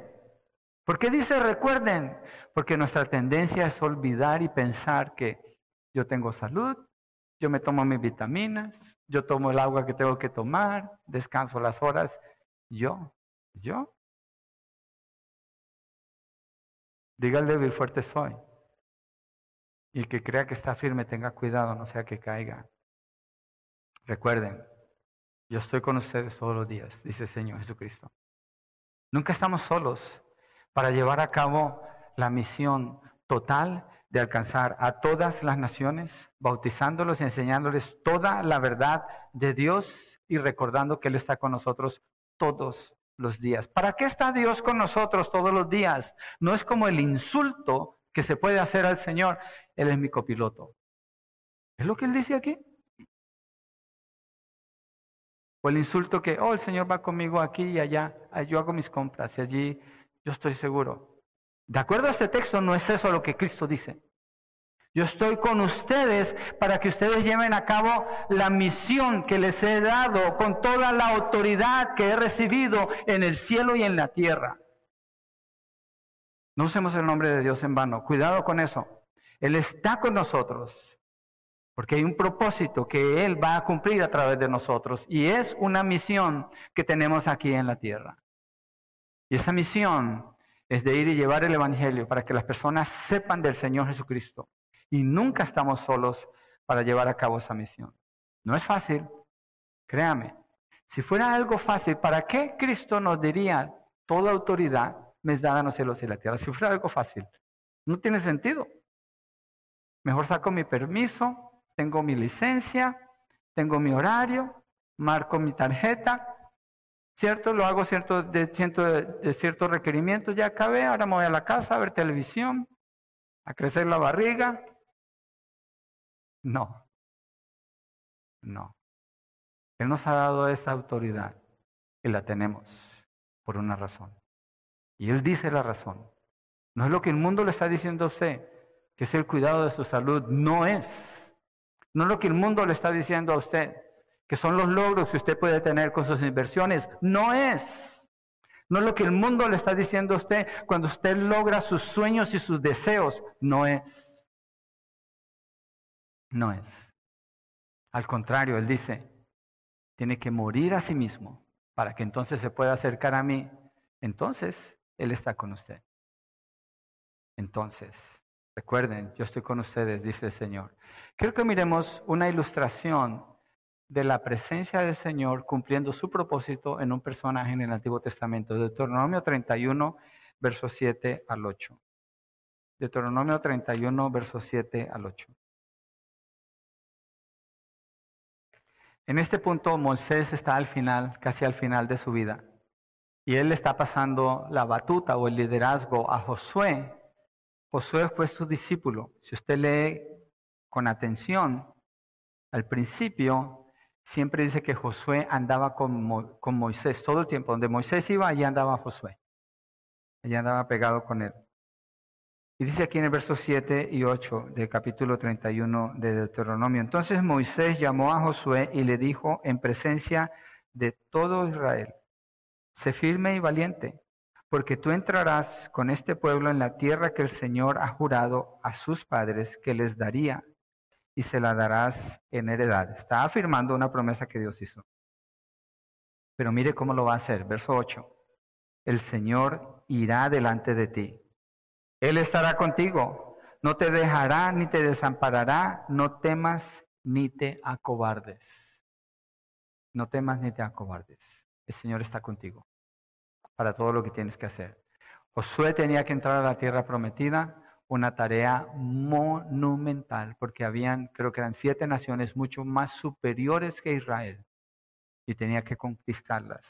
¿Por qué dice recuerden? Porque nuestra tendencia es olvidar y pensar que yo tengo salud, yo me tomo mis vitaminas, yo tomo el agua que tengo que tomar, descanso las horas. Yo, yo. Diga el débil, fuerte soy. Y el que crea que está firme, tenga cuidado, no sea que caiga. Recuerden, yo estoy con ustedes todos los días, dice el Señor Jesucristo. Nunca estamos solos para llevar a cabo la misión total de alcanzar a todas las naciones, bautizándolos y enseñándoles toda la verdad de Dios y recordando que Él está con nosotros todos los días. ¿Para qué está Dios con nosotros todos los días? No es como el insulto que se puede hacer al Señor. Él es mi copiloto. ¿Es lo que Él dice aquí? O el insulto que, oh, el Señor va conmigo aquí y allá, yo hago mis compras y allí yo estoy seguro. De acuerdo a este texto, no es eso lo que Cristo dice. Yo estoy con ustedes para que ustedes lleven a cabo la misión que les he dado con toda la autoridad que he recibido en el cielo y en la tierra. No usemos el nombre de Dios en vano. Cuidado con eso. Él está con nosotros. Porque hay un propósito que Él va a cumplir a través de nosotros y es una misión que tenemos aquí en la tierra. Y esa misión es de ir y llevar el Evangelio para que las personas sepan del Señor Jesucristo. Y nunca estamos solos para llevar a cabo esa misión. No es fácil, créame. Si fuera algo fácil, ¿para qué Cristo nos diría toda autoridad me en los cielos la tierra? Si fuera algo fácil, no tiene sentido. Mejor saco mi permiso, tengo mi licencia, tengo mi horario, marco mi tarjeta, ¿cierto? Lo hago cierto, de, de ciertos requerimientos, ya acabé, ahora me voy a la casa a ver televisión, a crecer la barriga. No, no. Él nos ha dado esa autoridad y la tenemos por una razón. Y Él dice la razón. No es lo que el mundo le está diciendo a usted, que es el cuidado de su salud, no es. No lo que el mundo le está diciendo a usted, que son los logros que usted puede tener con sus inversiones. No es. No es lo que el mundo le está diciendo a usted cuando usted logra sus sueños y sus deseos. No es. No es. Al contrario, él dice, tiene que morir a sí mismo para que entonces se pueda acercar a mí. Entonces, Él está con usted. Entonces, Recuerden, yo estoy con ustedes, dice el Señor. Quiero que miremos una ilustración de la presencia del Señor cumpliendo su propósito en un personaje en el Antiguo Testamento. Deuteronomio 31, versos 7 al 8. Deuteronomio 31, versos 7 al 8. En este punto Moisés está al final, casi al final de su vida, y él está pasando la batuta o el liderazgo a Josué, Josué fue su discípulo. Si usted lee con atención, al principio siempre dice que Josué andaba con, Moisés todo el tiempo. Donde Moisés iba, allí andaba Josué. Allí andaba pegado con él. Y dice aquí en el verso 7 y 8 del capítulo 31 de Deuteronomio. Entonces Moisés llamó a Josué y le dijo en presencia de todo Israel, sé firme y valiente porque tú entrarás con este pueblo en la tierra que el Señor ha jurado a sus padres que les daría y se la darás en heredad. Está afirmando una promesa que Dios hizo. Pero mire cómo lo va a hacer. Verso 8. El Señor irá delante de ti. Él estará contigo. No te dejará ni te desamparará. No temas ni te acobardes. No temas ni te acobardes. El Señor está contigo para todo lo que tienes que hacer. Josué tenía que entrar a la tierra prometida, una tarea monumental, porque habían, creo que eran siete naciones mucho más superiores que Israel. y tenía que conquistarlas.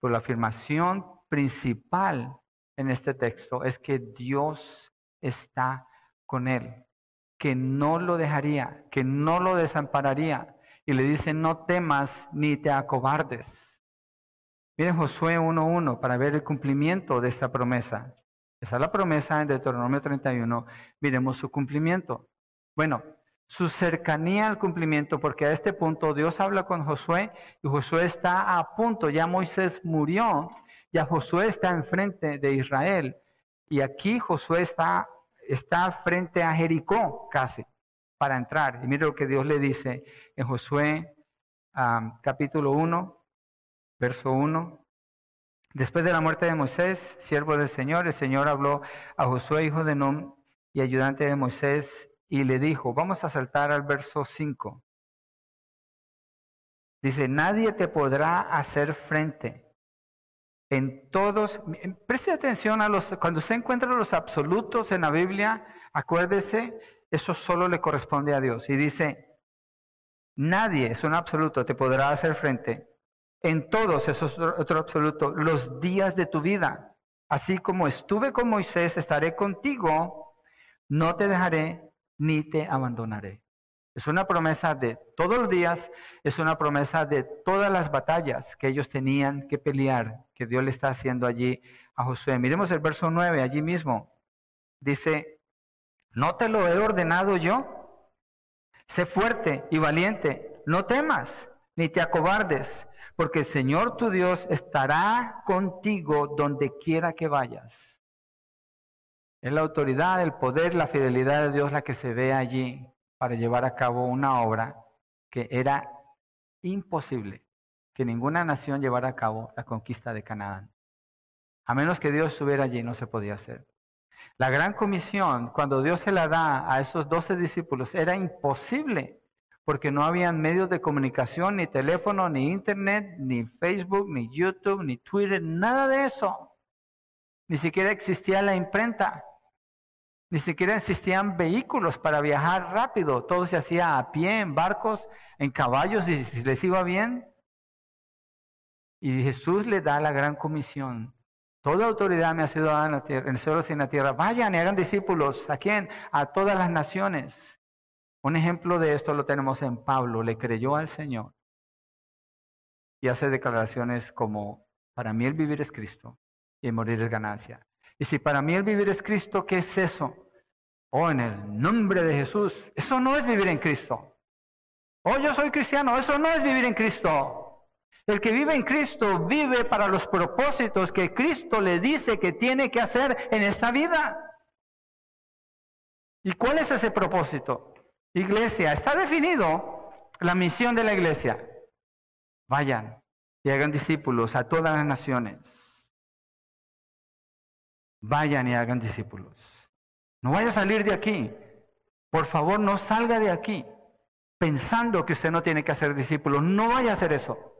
Pero la afirmación principal en este texto es que Dios está con él, que no lo dejaría, que no lo desampararía. Y le dice, no temas ni te acobardes. Miren Josué 1.1 para ver el cumplimiento de esta promesa. Esa es la promesa en Deuteronomio 31. Miremos su cumplimiento. Bueno, su cercanía al cumplimiento, porque a este punto Dios habla con Josué y Josué está a punto, ya Moisés murió, ya Josué está enfrente de Israel y aquí Josué está, está frente a Jericó casi para entrar. Y mire lo que Dios le dice en Josué capítulo 1, verso 1. Después de la muerte de Moisés, siervo del Señor, el Señor habló a Josué, hijo de Nun y ayudante de Moisés, y le dijo, vamos a saltar al verso 5. Dice, nadie te podrá hacer frente en todos, preste atención a los, cuando se encuentran los absolutos en la Biblia, acuérdese, eso solo le corresponde a Dios. Y dice, nadie, es un absoluto, te podrá hacer frente en todos, esos otro absoluto, los días de tu vida. Así como estuve con Moisés, estaré contigo, no te dejaré ni te abandonaré. Es una promesa de todos los días, es una promesa de todas las batallas que ellos tenían que pelear, que Dios le está haciendo allí a Josué. Miremos el verso 9, allí mismo. Dice, ¿no te lo he ordenado yo? Sé fuerte y valiente, no temas, ni te acobardes, porque el Señor tu Dios estará contigo donde quiera que vayas. Es la autoridad, el poder, la fidelidad de Dios la que se ve allí para llevar a cabo una obra que era imposible que ninguna nación llevara a cabo la conquista de Canaán. A menos que Dios estuviera allí, no se podía hacer. La gran comisión, cuando Dios se la da a esos doce discípulos, era imposible, porque no habían medios de comunicación, ni teléfono, ni internet, ni Facebook, ni YouTube, ni Twitter, nada de eso. Ni siquiera existía la imprenta. Ni siquiera existían vehículos para viajar rápido. Todo se hacía a pie, en barcos, en caballos, y si les iba bien. Y Jesús le da la gran comisión. Toda autoridad me ha sido dada en, la tierra, en el cielo y en la tierra. Vayan y hagan discípulos. ¿A quién? A todas las naciones. Un ejemplo de esto lo tenemos en Pablo. Le creyó al Señor. Y hace declaraciones como, para mí el vivir es Cristo y morir es ganancia. Y si para mí el vivir es Cristo, ¿qué es eso? Oh, en el nombre de Jesús. Eso no es vivir en Cristo. Oh, yo soy cristiano. Eso no es vivir en Cristo. El que vive en Cristo vive para los propósitos que Cristo le dice que tiene que hacer en esta vida. ¿Y cuál es ese propósito? Iglesia, está definido la misión de la iglesia. Vayan y hagan discípulos a todas las naciones vayan y hagan discípulos. No vaya a salir de aquí. Por favor, no salga de aquí pensando que usted no tiene que hacer discípulos. No vaya a hacer eso.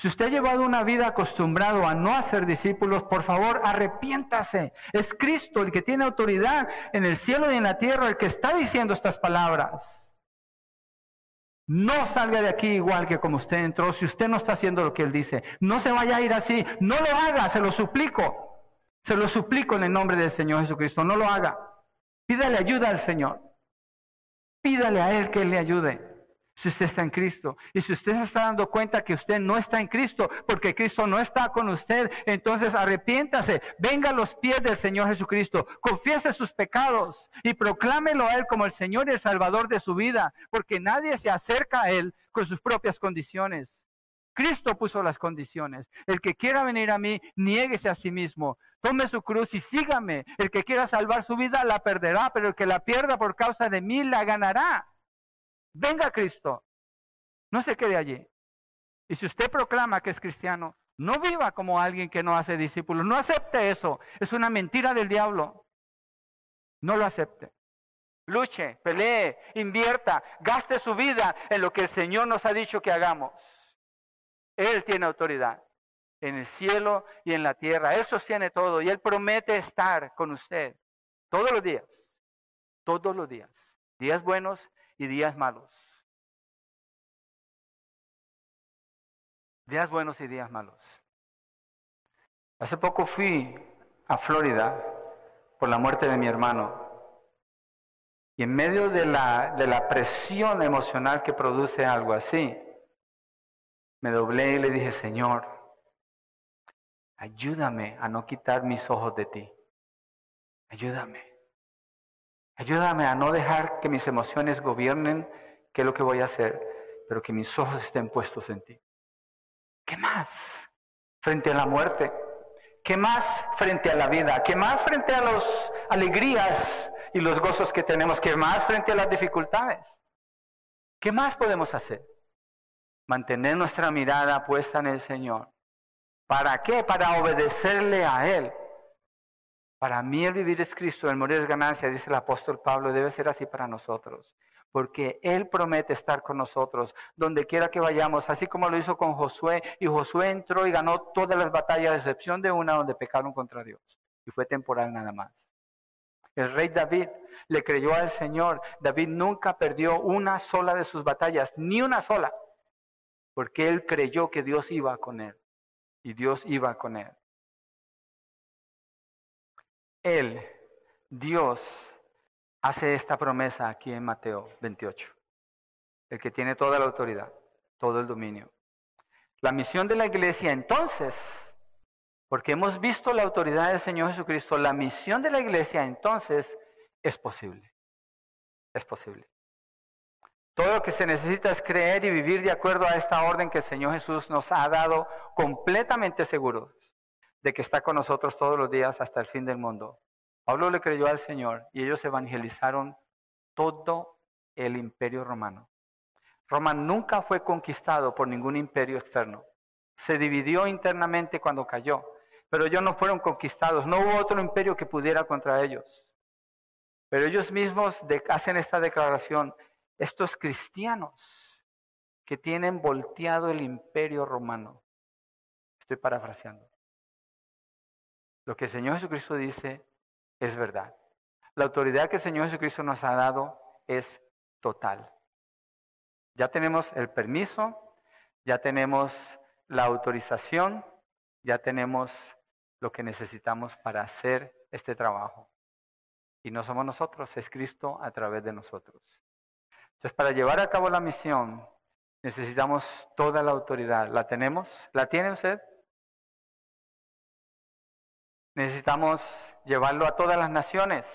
Si usted ha llevado una vida acostumbrado a no hacer discípulos, por favor, arrepiéntase. Es Cristo el que tiene autoridad en el cielo y en la tierra, el que está diciendo estas palabras. No salga de aquí igual que como usted entró, si usted no está haciendo lo que Él dice. No se vaya a ir así. No lo haga, se lo suplico. Se lo suplico en el nombre del Señor Jesucristo. No lo haga. Pídale ayuda al Señor. Pídale a Él que le ayude. Si usted está en Cristo. Y si usted se está dando cuenta que usted no está en Cristo, porque Cristo no está con usted, entonces arrepiéntase. Venga a los pies del Señor Jesucristo. Confiese sus pecados y proclámelo a Él como el Señor y el Salvador de su vida. Porque nadie se acerca a Él con sus propias condiciones. Cristo puso las condiciones. El que quiera venir a mí, niéguese a sí mismo. Tome su cruz y sígame. El que quiera salvar su vida la perderá, pero el que la pierda por causa de mí la ganará. Venga Cristo. No se quede allí. Y si usted proclama que es cristiano, no viva como alguien que no hace discípulos. No acepte eso. Es una mentira del diablo. No lo acepte. Luche, pelee, invierta, gaste su vida en lo que el Señor nos ha dicho que hagamos. Él tiene autoridad en el cielo y en la tierra. Él sostiene todo y Él promete estar con usted todos los días, todos los días, días buenos y días malos. días buenos y días malos. Hace poco fui a Florida por la muerte de mi hermano. Y en medio de la, de la presión emocional que produce algo así, me doblé y le dije, Señor, ayúdame a no quitar mis ojos de ti. Ayúdame. Ayúdame a no dejar que mis emociones gobiernen qué es lo que voy a hacer, pero que mis ojos estén puestos en ti. ¿Qué más frente a la muerte? ¿Qué más frente a la vida? ¿Qué más frente a las alegrías y los gozos que tenemos? ¿Qué más frente a las dificultades? ¿Qué más podemos hacer? Mantener nuestra mirada puesta en el Señor. ¿Para qué? Para obedecerle a Él. Para mí el vivir es Cristo, el morir es ganancia, dice el apóstol Pablo, debe ser así para nosotros porque Él promete estar con nosotros donde quiera que vayamos, así como lo hizo con Josué, y Josué entró y ganó todas las batallas, a excepción de una donde pecaron contra Dios, y fue temporal nada más. El rey David le creyó al Señor, David nunca perdió una sola de sus batallas, ni una sola, porque él creyó que Dios iba con él, y Dios iba con él. Él, Dios, hace esta promesa aquí en Mateo 28. El que tiene toda la autoridad, todo el dominio. La misión de la iglesia entonces, porque hemos visto la autoridad del Señor Jesucristo, la misión de la iglesia entonces es posible. Es posible. Todo lo que se necesita es creer y vivir de acuerdo a esta orden que el Señor Jesús nos ha dado completamente seguros de que está con nosotros todos los días hasta el fin del mundo. Pablo le creyó al Señor y ellos evangelizaron todo el imperio romano. Roma nunca fue conquistado por ningún imperio externo. Se dividió internamente cuando cayó, pero ellos no fueron conquistados. No hubo otro imperio que pudiera contra ellos. Pero ellos mismos hacen esta declaración. Estos cristianos que tienen volteado el imperio romano. Estoy parafraseando. Lo que el Señor Jesucristo dice es verdad. La autoridad que el Señor Jesucristo nos ha dado es total. Ya tenemos el permiso, ya tenemos la autorización, ya tenemos lo que necesitamos para hacer este trabajo. Y no somos nosotros, es Cristo a través de nosotros. Entonces, para llevar a cabo la misión, necesitamos toda la autoridad. ¿La tenemos? ¿La tiene usted? Necesitamos llevarlo a todas las naciones.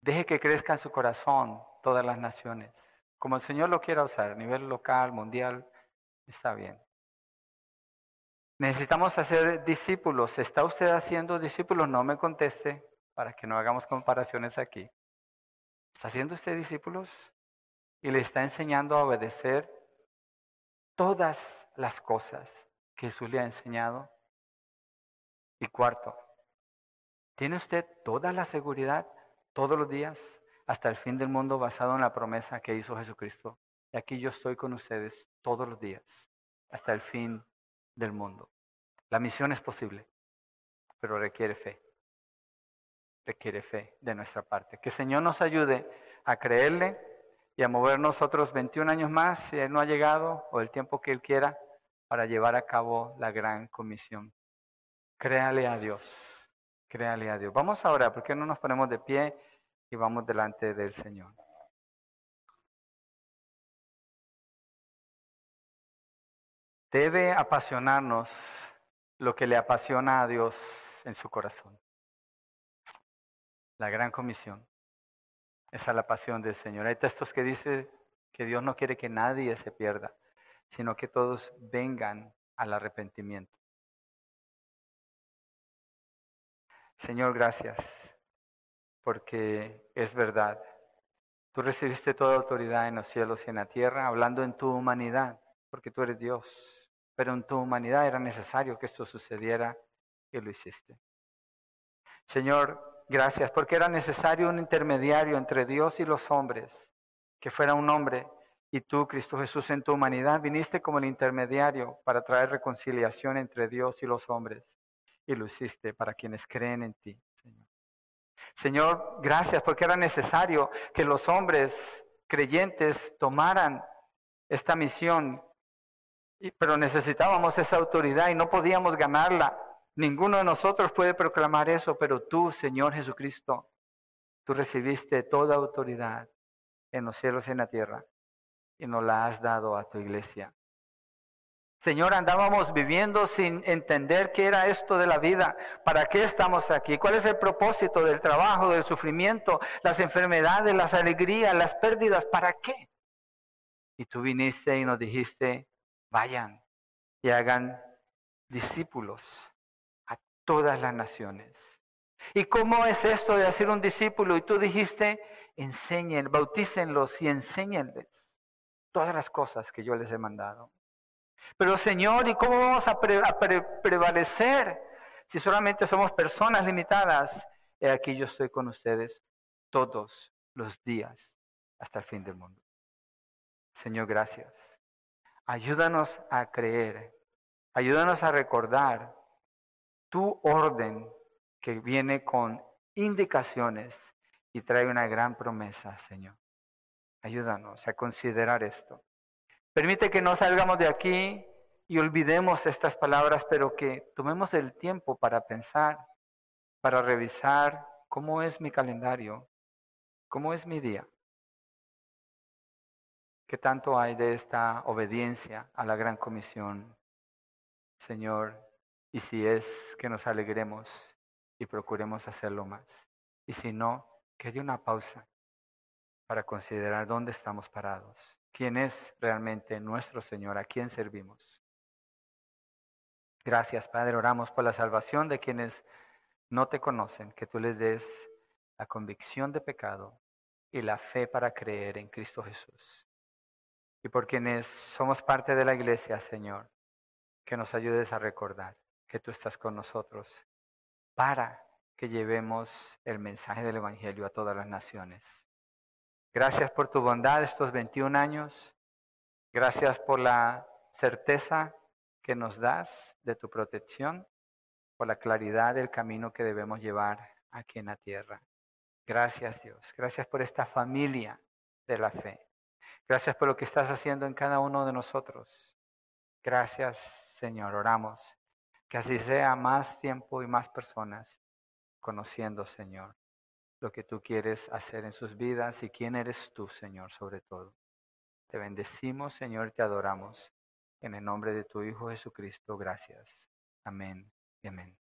Deje que crezca en su corazón todas las naciones. Como el Señor lo quiera usar, a nivel local, mundial, está bien. Necesitamos hacer discípulos. ¿Está usted haciendo discípulos? No me conteste para que no hagamos comparaciones aquí. ¿Está haciendo usted discípulos? Y le está enseñando a obedecer todas las cosas que Jesús le ha enseñado. Y cuarto, ¿tiene usted toda la seguridad todos los días hasta el fin del mundo basado en la promesa que hizo Jesucristo? Y aquí yo estoy con ustedes todos los días hasta el fin del mundo. La misión es posible, pero requiere fe. Requiere fe de nuestra parte. Que Señor nos ayude a creerle y a movernos otros 21 años más, si Él no ha llegado, o el tiempo que Él quiera, para llevar a cabo la gran comisión. Créale a Dios, créale a Dios. Vamos ahora, ¿por qué no nos ponemos de pie y vamos delante del Señor? Debe apasionarnos lo que le apasiona a Dios en su corazón. La gran comisión. Esa es la pasión del Señor. Hay textos que dicen que Dios no quiere que nadie se pierda, sino que todos vengan al arrepentimiento. Señor, gracias, porque es verdad. Tú recibiste toda autoridad en los cielos y en la tierra, hablando en tu humanidad, porque tú eres Dios. Pero en tu humanidad era necesario que esto sucediera y lo hiciste. Señor, gracias, porque era necesario un intermediario entre Dios y los hombres, que fuera un hombre. Y tú, Cristo Jesús, en tu humanidad viniste como el intermediario para traer reconciliación entre Dios y los hombres y lo hiciste para quienes creen en ti, Señor. Señor, gracias porque era necesario que los hombres creyentes tomaran esta misión pero necesitábamos esa autoridad y no podíamos ganarla. Ninguno de nosotros puede proclamar eso, pero tú, Señor Jesucristo, tú recibiste toda autoridad en los cielos y en la tierra y nos la has dado a tu iglesia. Señor, andábamos viviendo sin entender qué era esto de la vida, para qué estamos aquí, cuál es el propósito del trabajo, del sufrimiento, las enfermedades, las alegrías, las pérdidas, ¿para qué? Y tú viniste y nos dijiste, vayan y hagan discípulos a todas las naciones. ¿Y cómo es esto de hacer un discípulo? Y tú dijiste, enseñen, bautícenlos y enséñenles todas las cosas que yo les he mandado. Pero Señor, ¿y cómo vamos a, prevalecer si solamente somos personas limitadas? He aquí yo estoy con ustedes todos los días hasta el fin del mundo. Señor, gracias. Ayúdanos a creer, ayúdanos a recordar tu orden que viene con indicaciones y trae una gran promesa, Señor. Ayúdanos a considerar esto. Permite que no salgamos de aquí y olvidemos estas palabras, pero que tomemos el tiempo para pensar, para revisar cómo es mi calendario, cómo es mi día. ¿Qué tanto hay de esta obediencia a la gran comisión, Señor? Y si es que nos alegremos y procuremos hacerlo más. Y si no, que haya una pausa para considerar dónde estamos parados quién es realmente nuestro Señor, a quién servimos. Gracias, Padre. Oramos por la salvación de quienes no te conocen, que tú les des la convicción de pecado y la fe para creer en Cristo Jesús. Y por quienes somos parte de la iglesia, Señor, que nos ayudes a recordar que tú estás con nosotros para que llevemos el mensaje del Evangelio a todas las naciones. Gracias por tu bondad estos 21 años. Gracias por la certeza que nos das de tu protección, por la claridad del camino que debemos llevar aquí en la tierra. Gracias Dios. Gracias por esta familia de la fe. Gracias por lo que estás haciendo en cada uno de nosotros. Gracias Señor. Oramos que así sea más tiempo y más personas conociendo Señor lo que tú quieres hacer en sus vidas y quién eres tú, Señor, sobre todo. Te bendecimos, Señor, te adoramos. En el nombre de tu Hijo Jesucristo, gracias. Amén y amén.